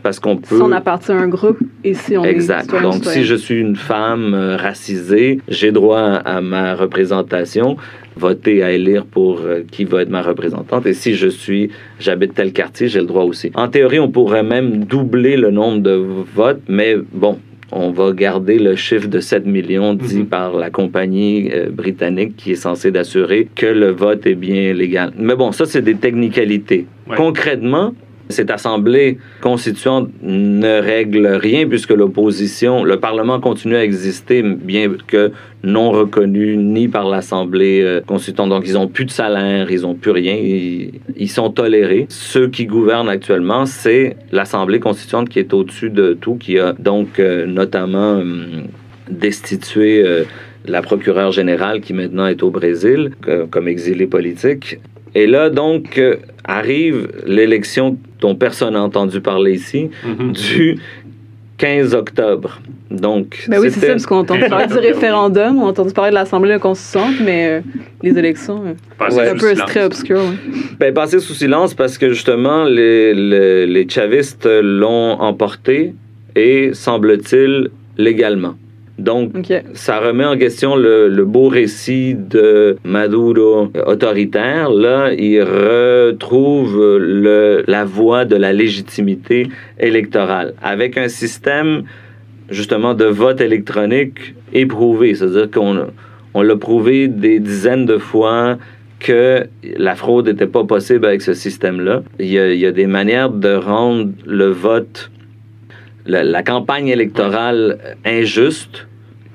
parce qu'on peut... Si on appartient à un groupe et si on exact. est Donc, si je suis une femme euh, racisée, j'ai droit à ma représentation, voter à élire pour euh, qui va être ma représentante. Et si je suis, j'habite tel quartier, j'ai le droit aussi. En théorie, on pourrait même doubler le nombre de votes, mais bon, on va garder le chiffre de 7 millions dit mhm. par la compagnie euh, britannique qui est censée d'assurer que le vote est bien légal. Mais bon, ça, c'est des technicalités. Concrètement, Cette assemblée constituante ne règle rien puisque l'opposition, le Parlement continue à exister, bien que non reconnu ni par l'Assemblée euh, constituante. Donc, ils n'ont plus de salaire, ils n'ont plus rien, ils, sont tolérés. Ceux qui gouvernent actuellement, c'est l'Assemblée constituante qui est au-dessus de tout, qui a donc euh, notamment hum, destitué euh, la procureure générale qui maintenant est au Brésil comme exilé politique. Et là, donc, euh, arrive l'élection dont personne n'a entendu parler ici, mhm. du 15 octobre. Donc, ben oui, c'est ça, parce qu'on entend parler du référendum, on a entendu parler de l'Assemblée constituante, mais euh, les élections, euh, c'est un peu très obscur. Ben, passer sous silence parce que justement, les, les, les chavistes l'ont emporté et, semble-t-il, légalement. Donc, ça remet en question le, beau récit de Maduro autoritaire. Là, il retrouve le, la voie de la légitimité électorale avec un système justement de vote électronique éprouvé. C'est-à-dire qu'on on l'a prouvé des dizaines de fois que la fraude n'était pas possible avec ce système-là. Il, il, y a des manières de rendre le vote, la, campagne électorale injuste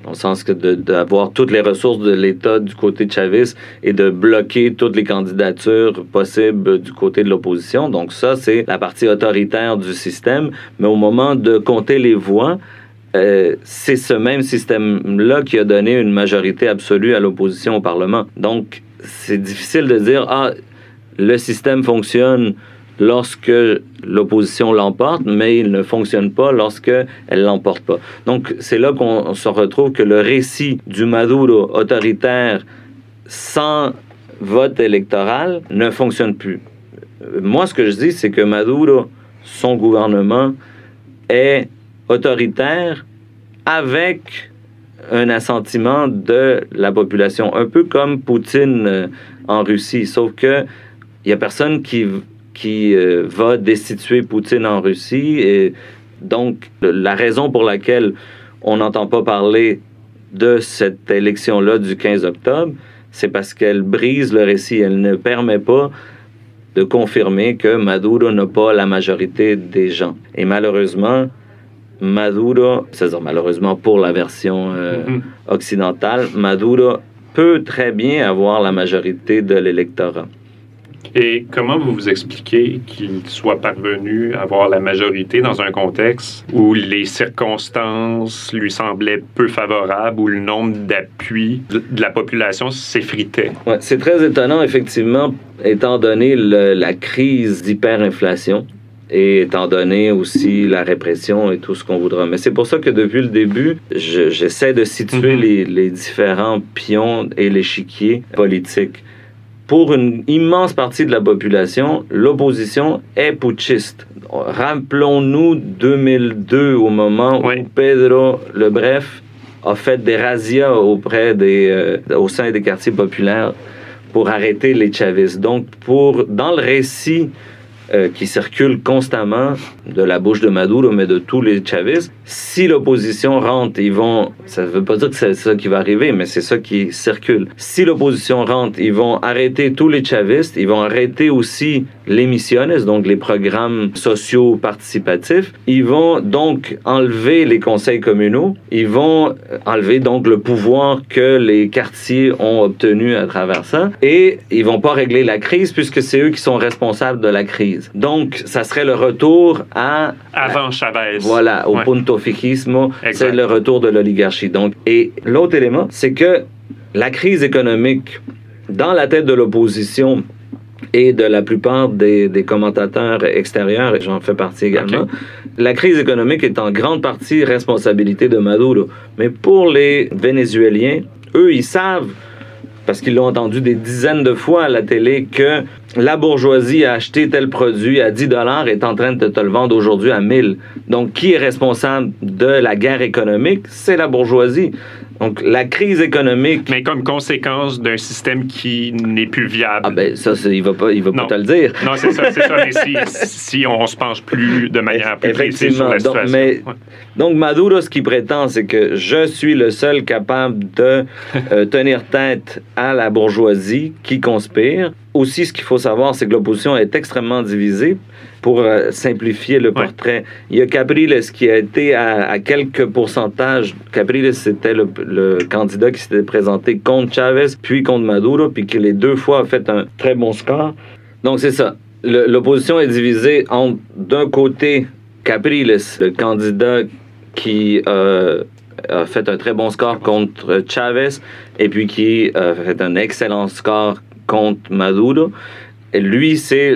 dans le sens que d'avoir toutes les ressources de l'État du côté de Chavez et de bloquer toutes les candidatures possibles du côté de l'opposition. Donc ça, c'est la partie autoritaire du système. Mais au moment de compter les voix, euh, c'est ce même système-là qui a donné une majorité absolue à l'opposition au Parlement. Donc, c'est difficile de dire, ah, le système fonctionne lorsque l'opposition l'emporte, mais il ne fonctionne pas lorsque elle l'emporte pas. Donc c'est là qu'on se retrouve que le récit du Maduro autoritaire sans vote électoral ne fonctionne plus. Moi, ce que je dis, c'est que Maduro, son gouvernement, est autoritaire avec un assentiment de la population, un peu comme Poutine euh, en Russie, sauf que il y a personne qui qui euh, va destituer Poutine en Russie. Et donc, la raison pour laquelle on n'entend pas parler de cette élection-là du 15 octobre, c'est parce qu'elle brise le récit. Elle ne permet pas de confirmer que Maduro n'a pas la majorité des gens. Et malheureusement, Maduro, c'est-à-dire malheureusement pour la version euh, mm-hmm. occidentale, Maduro peut très bien avoir la majorité de l'électorat. Et comment vous vous expliquez qu'il soit parvenu à avoir la majorité dans un contexte où les circonstances lui semblaient peu favorables, où le nombre d'appuis de la population s'effritait? Ouais, c'est très étonnant, effectivement, étant donné la crise d'hyperinflation et étant donné aussi la répression et tout ce qu'on voudra. Mais c'est pour ça que depuis le début, j'essaie de situer mm-hmm. les, les différents pions et l'échiquier politique pour une immense partie de la population, l'opposition est putschiste. Rappelons-nous 2002 au moment où Pedro le Bref a fait des razzias auprès des, euh, au sein des quartiers populaires pour arrêter les chavistes. Donc, pour, dans le récit euh, qui circule constamment de la bouche de Maduro, mais de tous les chavistes. Si l'opposition rentre, ils vont. Ça ne veut pas dire que c'est ça qui va arriver, mais c'est ça qui circule. Si l'opposition rentre, ils vont arrêter tous les chavistes, ils vont arrêter aussi les missionnes, donc les programmes sociaux participatifs. Ils vont donc enlever les conseils communaux. Ils vont enlever donc le pouvoir que les quartiers ont obtenu à travers ça. Et ils vont pas régler la crise puisque c'est eux qui sont responsables de la crise. Donc, ça serait le retour à... Avant Chavez. Voilà, au pontificismo, c'est le retour de l'oligarchie. Donc, et l'autre élément, c'est que la crise économique, dans la tête de l'opposition, et de la plupart des, commentateurs extérieurs, et j'en fais partie également, la crise économique est en grande partie responsabilité de Maduro. Mais pour les Vénézuéliens, eux, ils savent, parce qu'ils l'ont entendu des dizaines de fois à la télé, que la bourgeoisie a acheté tel produit à 10 dollars est en train de te le vendre aujourd'hui à 1000. Donc, qui est responsable de la guerre économique? C'est la bourgeoisie. Donc, la crise économique. Mais comme conséquence d'un système qui n'est plus viable. Ah, ben, ça, il va pas, il va pas te le dire. Non, c'est ça, c'est ça. Mais si, on, se penche plus de manière plus précise sur la situation. Donc, donc, Maduro, ce qu'il prétend, c'est que je suis le seul capable de euh, tenir tête à la bourgeoisie qui conspire aussi, ce qu'il faut savoir, c'est que l'opposition est extrêmement divisée. Pour euh, simplifier le portrait, il y a Capriles qui a été à, quelques pourcentages. Capriles, c'était le, le, candidat qui s'était présenté contre Chavez, puis contre Maduro, puis qui les deux fois a fait un très bon score. Donc, c'est ça. L'opposition est divisée entre, d'un côté, Capriles, le candidat qui euh, a fait un très bon score contre Chavez et puis qui a fait un excellent score contre Maduro. Lui, c'est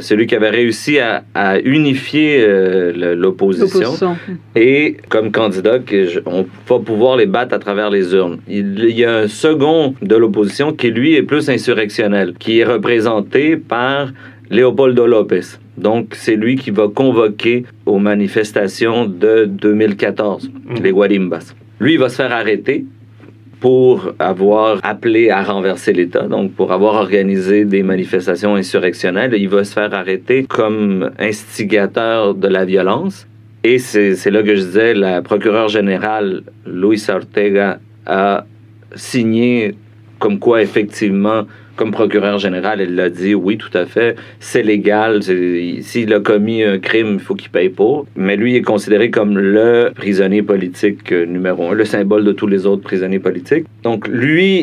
celui qui avait réussi à, unifier euh, l'opposition. Et comme candidat, on va pouvoir les battre à travers les urnes. Il, y a un second de l'opposition qui, lui, est plus insurrectionnel, qui est représenté par Leopoldo López. Donc, c'est lui qui va convoquer aux manifestations de 2014, mm. les Guarimbas. Lui, il va se faire arrêter pour avoir appelé à renverser l'État, donc pour avoir organisé des manifestations insurrectionnelles. Il va se faire arrêter comme instigateur de la violence. Et c'est là que je disais, la procureure générale, Luisa Ortega, a signé comme quoi effectivement comme procureur général, elle l'a dit, oui, tout à fait, c'est légal. S'il a commis un crime, il faut qu'il paye pour. Mais lui est considéré comme le prisonnier politique euh, numéro un, le symbole de tous les autres prisonniers politiques. Donc lui,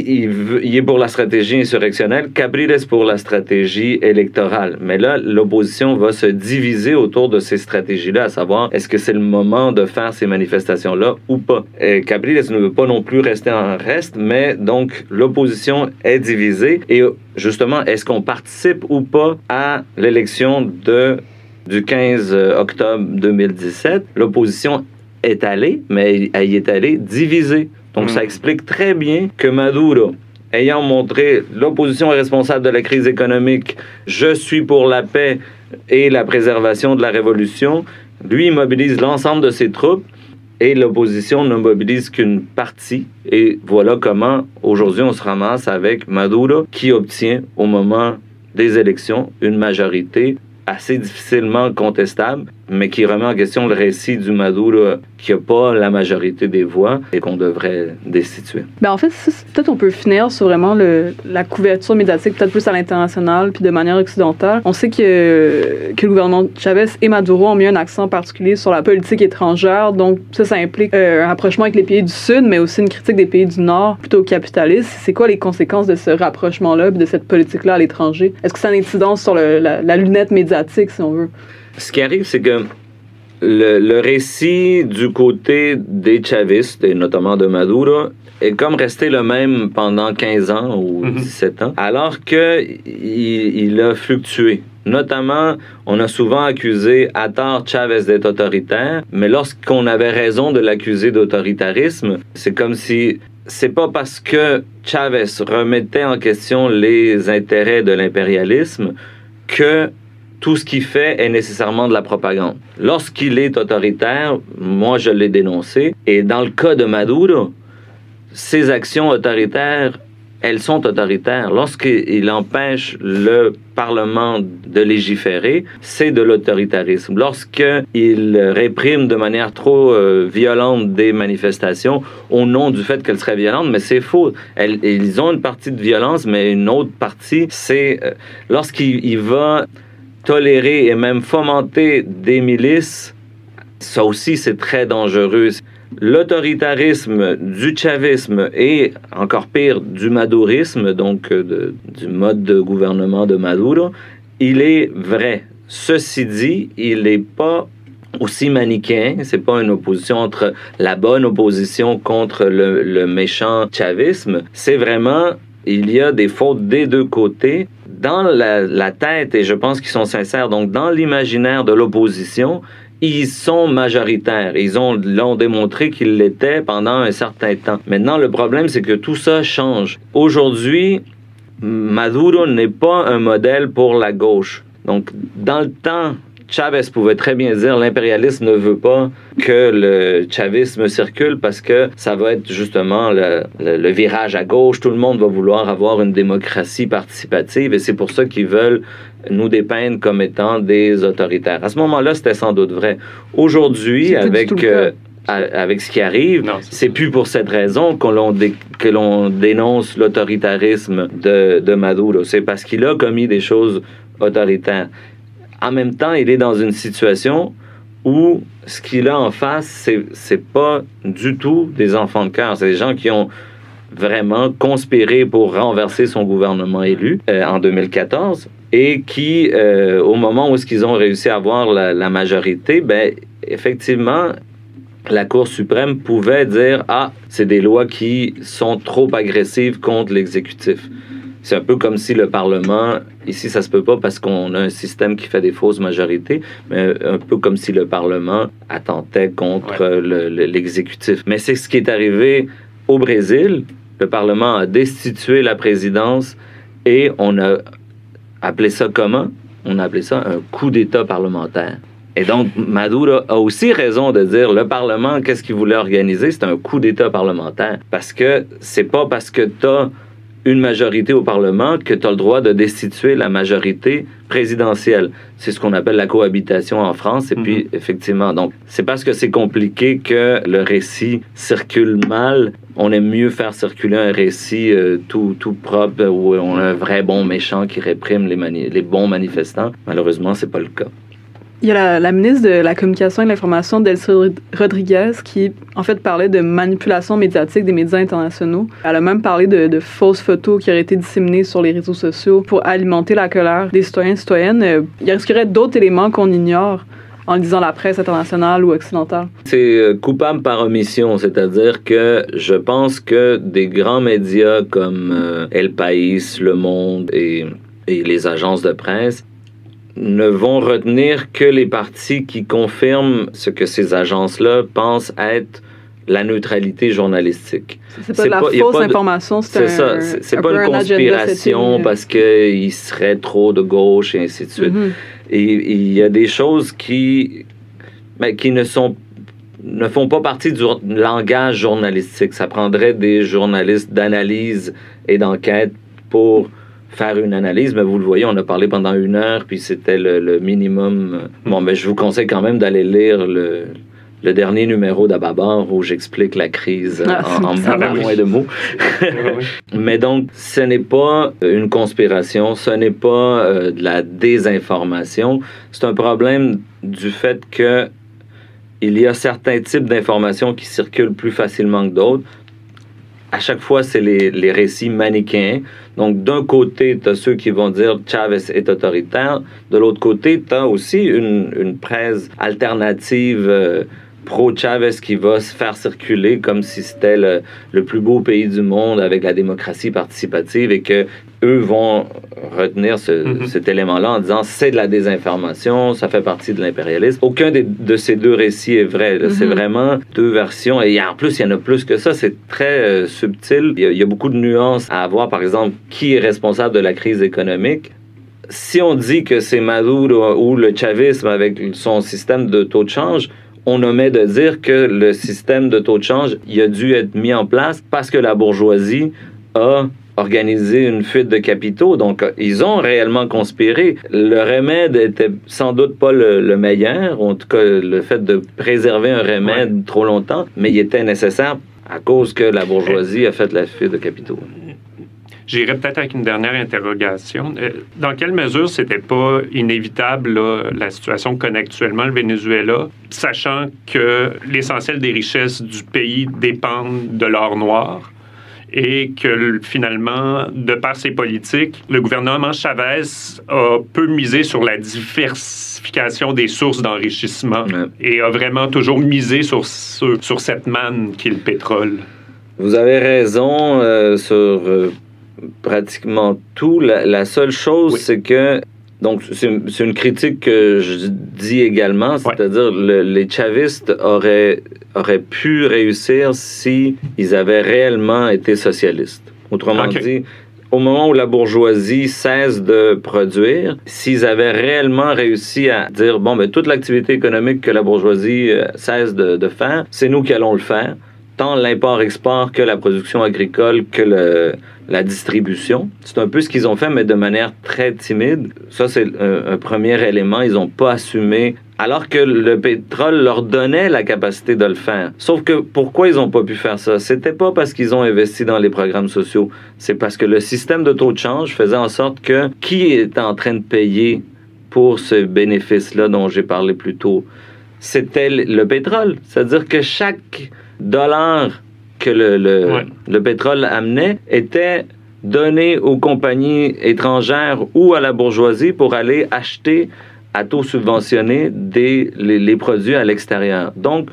il, est pour la stratégie insurrectionnelle, Cabriles pour la stratégie électorale. Mais là, l'opposition va se diviser autour de ces stratégies-là, à savoir est-ce que c'est le moment de faire ces manifestations-là ou pas. Et Cabriles ne veut pas non plus rester en reste, mais donc l'opposition est divisée et justement, est-ce qu'on participe ou pas à l'élection de, du 15 octobre 2017? L'opposition est allée, mais elle y est allée divisée. Donc, ça hmm. explique très bien que Maduro, ayant montré l'opposition est responsable de la crise économique, je suis pour la paix et la préservation de la révolution, lui mobilise l'ensemble de ses troupes et l'opposition ne mobilise qu'une partie. Et voilà comment aujourd'hui on se ramasse avec Maduro qui obtient au moment des élections une majorité assez difficilement contestable mais qui remet en question le récit du Maduro qui n'a pas la majorité des voix et qu'on devrait destituer. Ben en fait, peut-être on peut finir sur vraiment la couverture médiatique, peut-être plus à l'international, puis de manière occidentale. On sait que, que le gouvernement Chavez et Maduro ont mis un accent particulier sur la politique étrangère, donc ça, ça implique euh, un rapprochement avec les pays du Sud, mais aussi une critique des pays du Nord, plutôt capitalistes. C'est quoi les conséquences de ce rapprochement-là, de cette politique-là à l'étranger? Est-ce que ça a une incidence sur le, la lunette médiatique, si on veut? Ce qui arrive, c'est que le, récit du côté des chavistes, et notamment de Maduro, est comme resté le même pendant 15 ans ou 17 mhm. ans, alors qu'il il a fluctué. Notamment, on a souvent accusé à tort Chavez d'être autoritaire, mais lorsqu'on avait raison de l'accuser d'autoritarisme, c'est comme si c'est pas parce que Chavez remettait en question les intérêts de l'impérialisme que tout ce qu'il fait est nécessairement de la propagande. Lorsqu'il est autoritaire, moi je l'ai dénoncé, et dans le cas de Maduro, ses actions autoritaires, elles sont autoritaires. Lorsqu'il empêche le Parlement de légiférer, c'est de l'autoritarisme. Lorsqu'il réprime de manière trop euh, violente des manifestations au nom du fait qu'elles seraient violentes, mais c'est faux. ils ont une partie de violence, mais une autre partie, c'est euh, lorsqu'il va tolérer et même fomenter des milices, ça aussi c'est très dangereux. L'autoritarisme du chavisme et encore pire du madurisme, donc euh, du mode de gouvernement de Maduro, il est vrai. Ceci dit, il n'est pas aussi manichéen. C'est pas une opposition entre la bonne opposition contre le, le méchant chavisme. C'est vraiment il y a des fautes des deux côtés dans la, tête, et je pense qu'ils sont sincères, donc dans l'imaginaire de l'opposition, ils sont majoritaires. Ils ont l'ont démontré qu'ils l'étaient pendant un certain temps. Maintenant, le problème, c'est que tout ça change. Aujourd'hui, Maduro n'est pas un modèle pour la gauche. Donc, dans le temps Chavez pouvait très bien dire l'impérialisme ne veut pas que le chavisme circule parce que ça va être justement le, virage à gauche. Tout le monde va vouloir avoir une démocratie participative et c'est pour ça qu'ils veulent nous dépeindre comme étant des autoritaires. À ce moment-là, c'était sans doute vrai. Aujourd'hui, avec... Euh, avec ce qui arrive. C'est plus pour cette raison que l'on, que l'on dénonce l'autoritarisme de, de Maduro. C'est parce qu'il a commis des choses autoritaires. En même temps, il est dans une situation où ce qu'il a en face, c'est, c'est pas du tout des enfants de cœur. C'est des gens qui ont vraiment conspiré pour renverser son gouvernement élu euh, en 2014 et qui, euh, au moment où ils ont réussi à avoir la, la, majorité, ben, effectivement, la Cour suprême pouvait dire Ah, c'est des lois qui sont trop agressives contre l'exécutif. C'est un peu comme si le Parlement, ici ça se peut pas parce qu'on a un système qui fait des fausses majorités, mais un peu comme si le Parlement attentait contre l'exécutif. Mais c'est ce qui est arrivé au Brésil. Le Parlement a destitué la présidence et on a appelé ça comment? On a appelé ça un coup d'État parlementaire. Et donc, Maduro a aussi raison de dire le Parlement, qu'est-ce qu'il voulait organiser? C'est un coup d'État parlementaire. Parce que c'est pas parce que tu as une majorité au Parlement que tu as le droit de destituer la majorité présidentielle. C'est ce qu'on appelle la cohabitation en France. Et puis, mhm. effectivement, donc, c'est parce que c'est compliqué que le récit circule mal. On aime mieux faire circuler un récit euh, tout, tout propre où on a un vrai bon méchant qui réprime les, les bons manifestants. Malheureusement, c'est pas le cas. Il y a la, ministre de la Communication et de l'Information, Delcy Rodriguez, qui, en fait, parlait de manipulation médiatique des médias internationaux. Elle a même parlé de, fausses photos qui auraient été disséminées sur les réseaux sociaux pour alimenter la colère des citoyens et citoyennes. Euh, il risquerait d'autres éléments qu'on ignore en lisant la presse internationale ou occidentale? C'est euh, coupable par omission, c'est-à-dire que je pense que des grands médias comme euh, El País, Le Monde et les agences de presse ne vont retenir que les parties qui confirment ce que ces agences-là pensent être la neutralité journalistique. C'est pas de la fausse information, c'est ça. C'est pas une conspiration parce qu'il serait trop de gauche et ainsi de suite. Mm-hmm. Et il y a des choses qui, ben, qui ne sont ne font pas partie du langage journalistique. Ça prendrait des journalistes d'analyse et d'enquête pour faire une analyse, mais vous le voyez, on a parlé pendant une heure, puis c'était le, minimum. Bon, mais je vous conseille quand même d'aller lire le, le dernier numéro d'Ababar où j'explique la crise ah, en, en moins de mots. Mais donc, ce n'est pas une conspiration, ce n'est pas euh, de la désinformation. C'est un problème du fait que il y a certains types d'informations qui circulent plus facilement que d'autres à chaque fois, c'est les, les, récits manichéens. Donc, d'un côté, tu as ceux qui vont dire Chavez est autoritaire. De l'autre côté, tu as aussi une, une presse alternative. Euh, pro-Chavez qui va se faire circuler comme si c'était le, le, plus beau pays du monde avec la démocratie participative et que eux vont retenir ce, mm-hmm. cet élément-là en disant c'est de la désinformation, ça fait partie de l'impérialisme. Aucun des, de ces deux récits est vrai. C'est mm-hmm. vraiment deux versions. Et en plus, il y en a plus que ça. C'est très euh, subtil. Il y, a, il y, a, beaucoup de nuances à avoir. Par exemple, qui est responsable de la crise économique? Si on dit que c'est Maduro ou le chavisme avec son système de taux de change, on omet de dire que le système de taux de change il a dû être mis en place parce que la bourgeoisie a organisé une fuite de capitaux. Donc, ils ont réellement conspiré. Le remède était sans doute pas le, meilleur, en tout cas le fait de préserver un remède trop longtemps, mais il était nécessaire à cause que la bourgeoisie a fait la fuite de capitaux. J'irai peut-être avec une dernière interrogation. Euh, dans quelle mesure c'était pas inévitable la situation qu'connaît actuellement le Venezuela, sachant que l'essentiel des richesses du pays dépendent de l'or noir? Et que finalement, de par ses politiques, le gouvernement Chavez a peu misé sur la diversification des sources d'enrichissement et a vraiment toujours misé sur, sur, cette manne qui est le pétrole. Vous avez raison euh, sur euh, pratiquement tout. La, seule chose, c'est que donc, c'est une critique que je dis également, c'est-à-dire les chavistes auraient, auraient pu réussir si ils avaient réellement été socialistes. Autrement dit, au moment où la bourgeoisie cesse de produire, s'ils avaient réellement réussi à dire, bon, mais ben, toute l'activité économique que la bourgeoisie euh, cesse de, de faire, c'est nous qui allons le faire tant l'import-export que la production agricole que le, la distribution. C'est un peu ce qu'ils ont fait, mais de manière très timide. Ça, c'est un, premier élément. Ils n'ont pas assumé alors que le pétrole leur donnait la capacité de le faire. Sauf que pourquoi ils n'ont pas pu faire ça? C'était pas parce qu'ils ont investi dans les programmes sociaux, c'est parce que le système de taux de change faisait en sorte que qui était en train de payer pour ce bénéfice-là dont j'ai parlé plus tôt? C'était le pétrole. C'est-à-dire que chaque dollar que le, le, le pétrole amenait était donné aux compagnies étrangères ou à la bourgeoisie pour aller acheter à taux subventionné des, les, les produits à l'extérieur. Donc,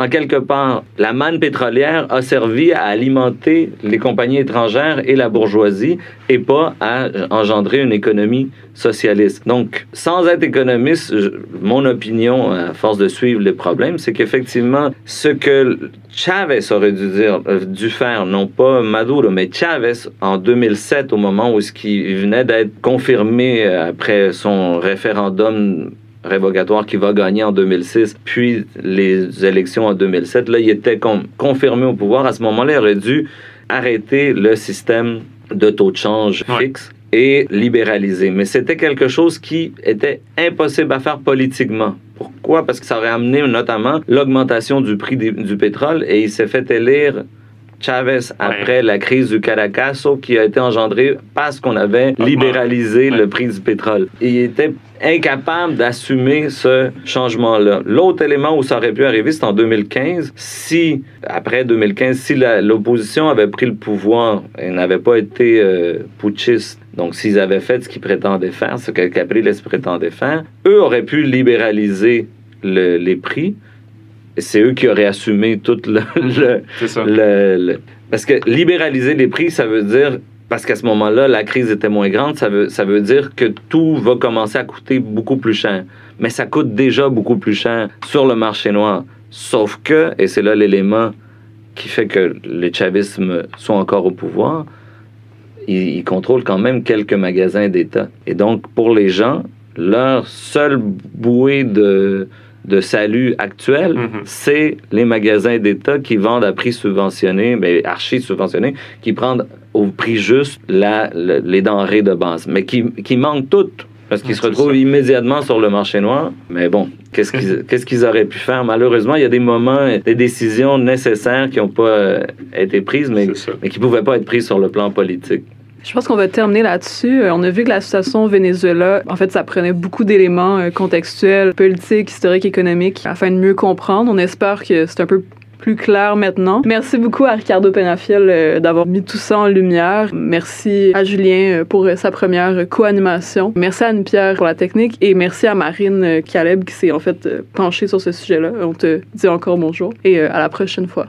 en quelque part, la manne pétrolière a servi à alimenter les compagnies étrangères et la bourgeoisie et pas à engendrer une économie socialiste. Donc, sans être économiste, mon opinion, à force de suivre les problèmes, c'est qu'effectivement, ce que Chavez aurait dû, dire, euh, dû faire, non pas Maduro, mais Chavez, en 2007, au moment où ce qui venait d'être confirmé euh, après son référendum révocatoire qui va gagner en 2006, puis les élections en 2007, là, il était confirmé au pouvoir. À ce moment-là, il aurait dû arrêter le système de taux de change fixe et libéraliser. Mais c'était quelque chose qui était impossible à faire politiquement. Pourquoi? Parce que ça aurait amené notamment l'augmentation du prix du pétrole et il s'est fait élire Chavez après la crise du Caracaso qui a été engendrée parce qu'on avait libéralisé le prix du pétrole. Il était incapable d'assumer ce changement-là. L'autre élément où ça aurait pu arriver, c'est en 2015. Si, après 2015, si l'opposition avait pris le pouvoir et n'avait pas été euh, putschiste, donc s'ils avaient fait ce qu'ils prétendaient faire, ce que Capriles prétendait faire, eux auraient pu libéraliser les prix c'est eux qui auraient assumé tout le, le, Parce que libéraliser les prix, ça veut dire parce qu'à ce moment-là, la crise était moins grande, ça veut, ça veut dire que tout va commencer à coûter beaucoup plus cher. Mais ça coûte déjà beaucoup plus cher sur le marché noir. Sauf que, et c'est là l'élément qui fait que les chavismes sont encore au pouvoir, ils, ils contrôlent quand même quelques magasins d'État. Et donc, pour les gens, leur seule bouée de, de salut actuel, mhm. c'est les magasins d'État qui vendent à prix subventionné, mais archi subventionné, qui prennent au prix juste la, les denrées de base, mais qui, qui manquent toutes parce qu'ils se retrouvent immédiatement sur le marché noir. Mais bon, qu'est-ce qu'ils qu'est-ce qu'ils auraient pu faire? Malheureusement, il y a des moments, des décisions nécessaires qui n'ont pas euh, été prises, mais, mais qui ne pouvaient pas être prises sur le plan politique. Je pense qu'on va terminer là-dessus. Euh, on a vu que la situation au Venezuela, en fait, ça prenait beaucoup d'éléments euh, contextuels, politiques, historiques, économiques, afin de mieux comprendre. On espère que c'est un peu plus clair maintenant. Merci beaucoup à Ricardo Penafiel euh, d'avoir mis tout ça en lumière. Merci à Julien pour sa première co-animation. Merci à Anne-Pierre pour la technique et merci à Marine Caleb qui s'est en fait penchée sur ce sujet-là. On te dit encore bonjour et à la prochaine fois.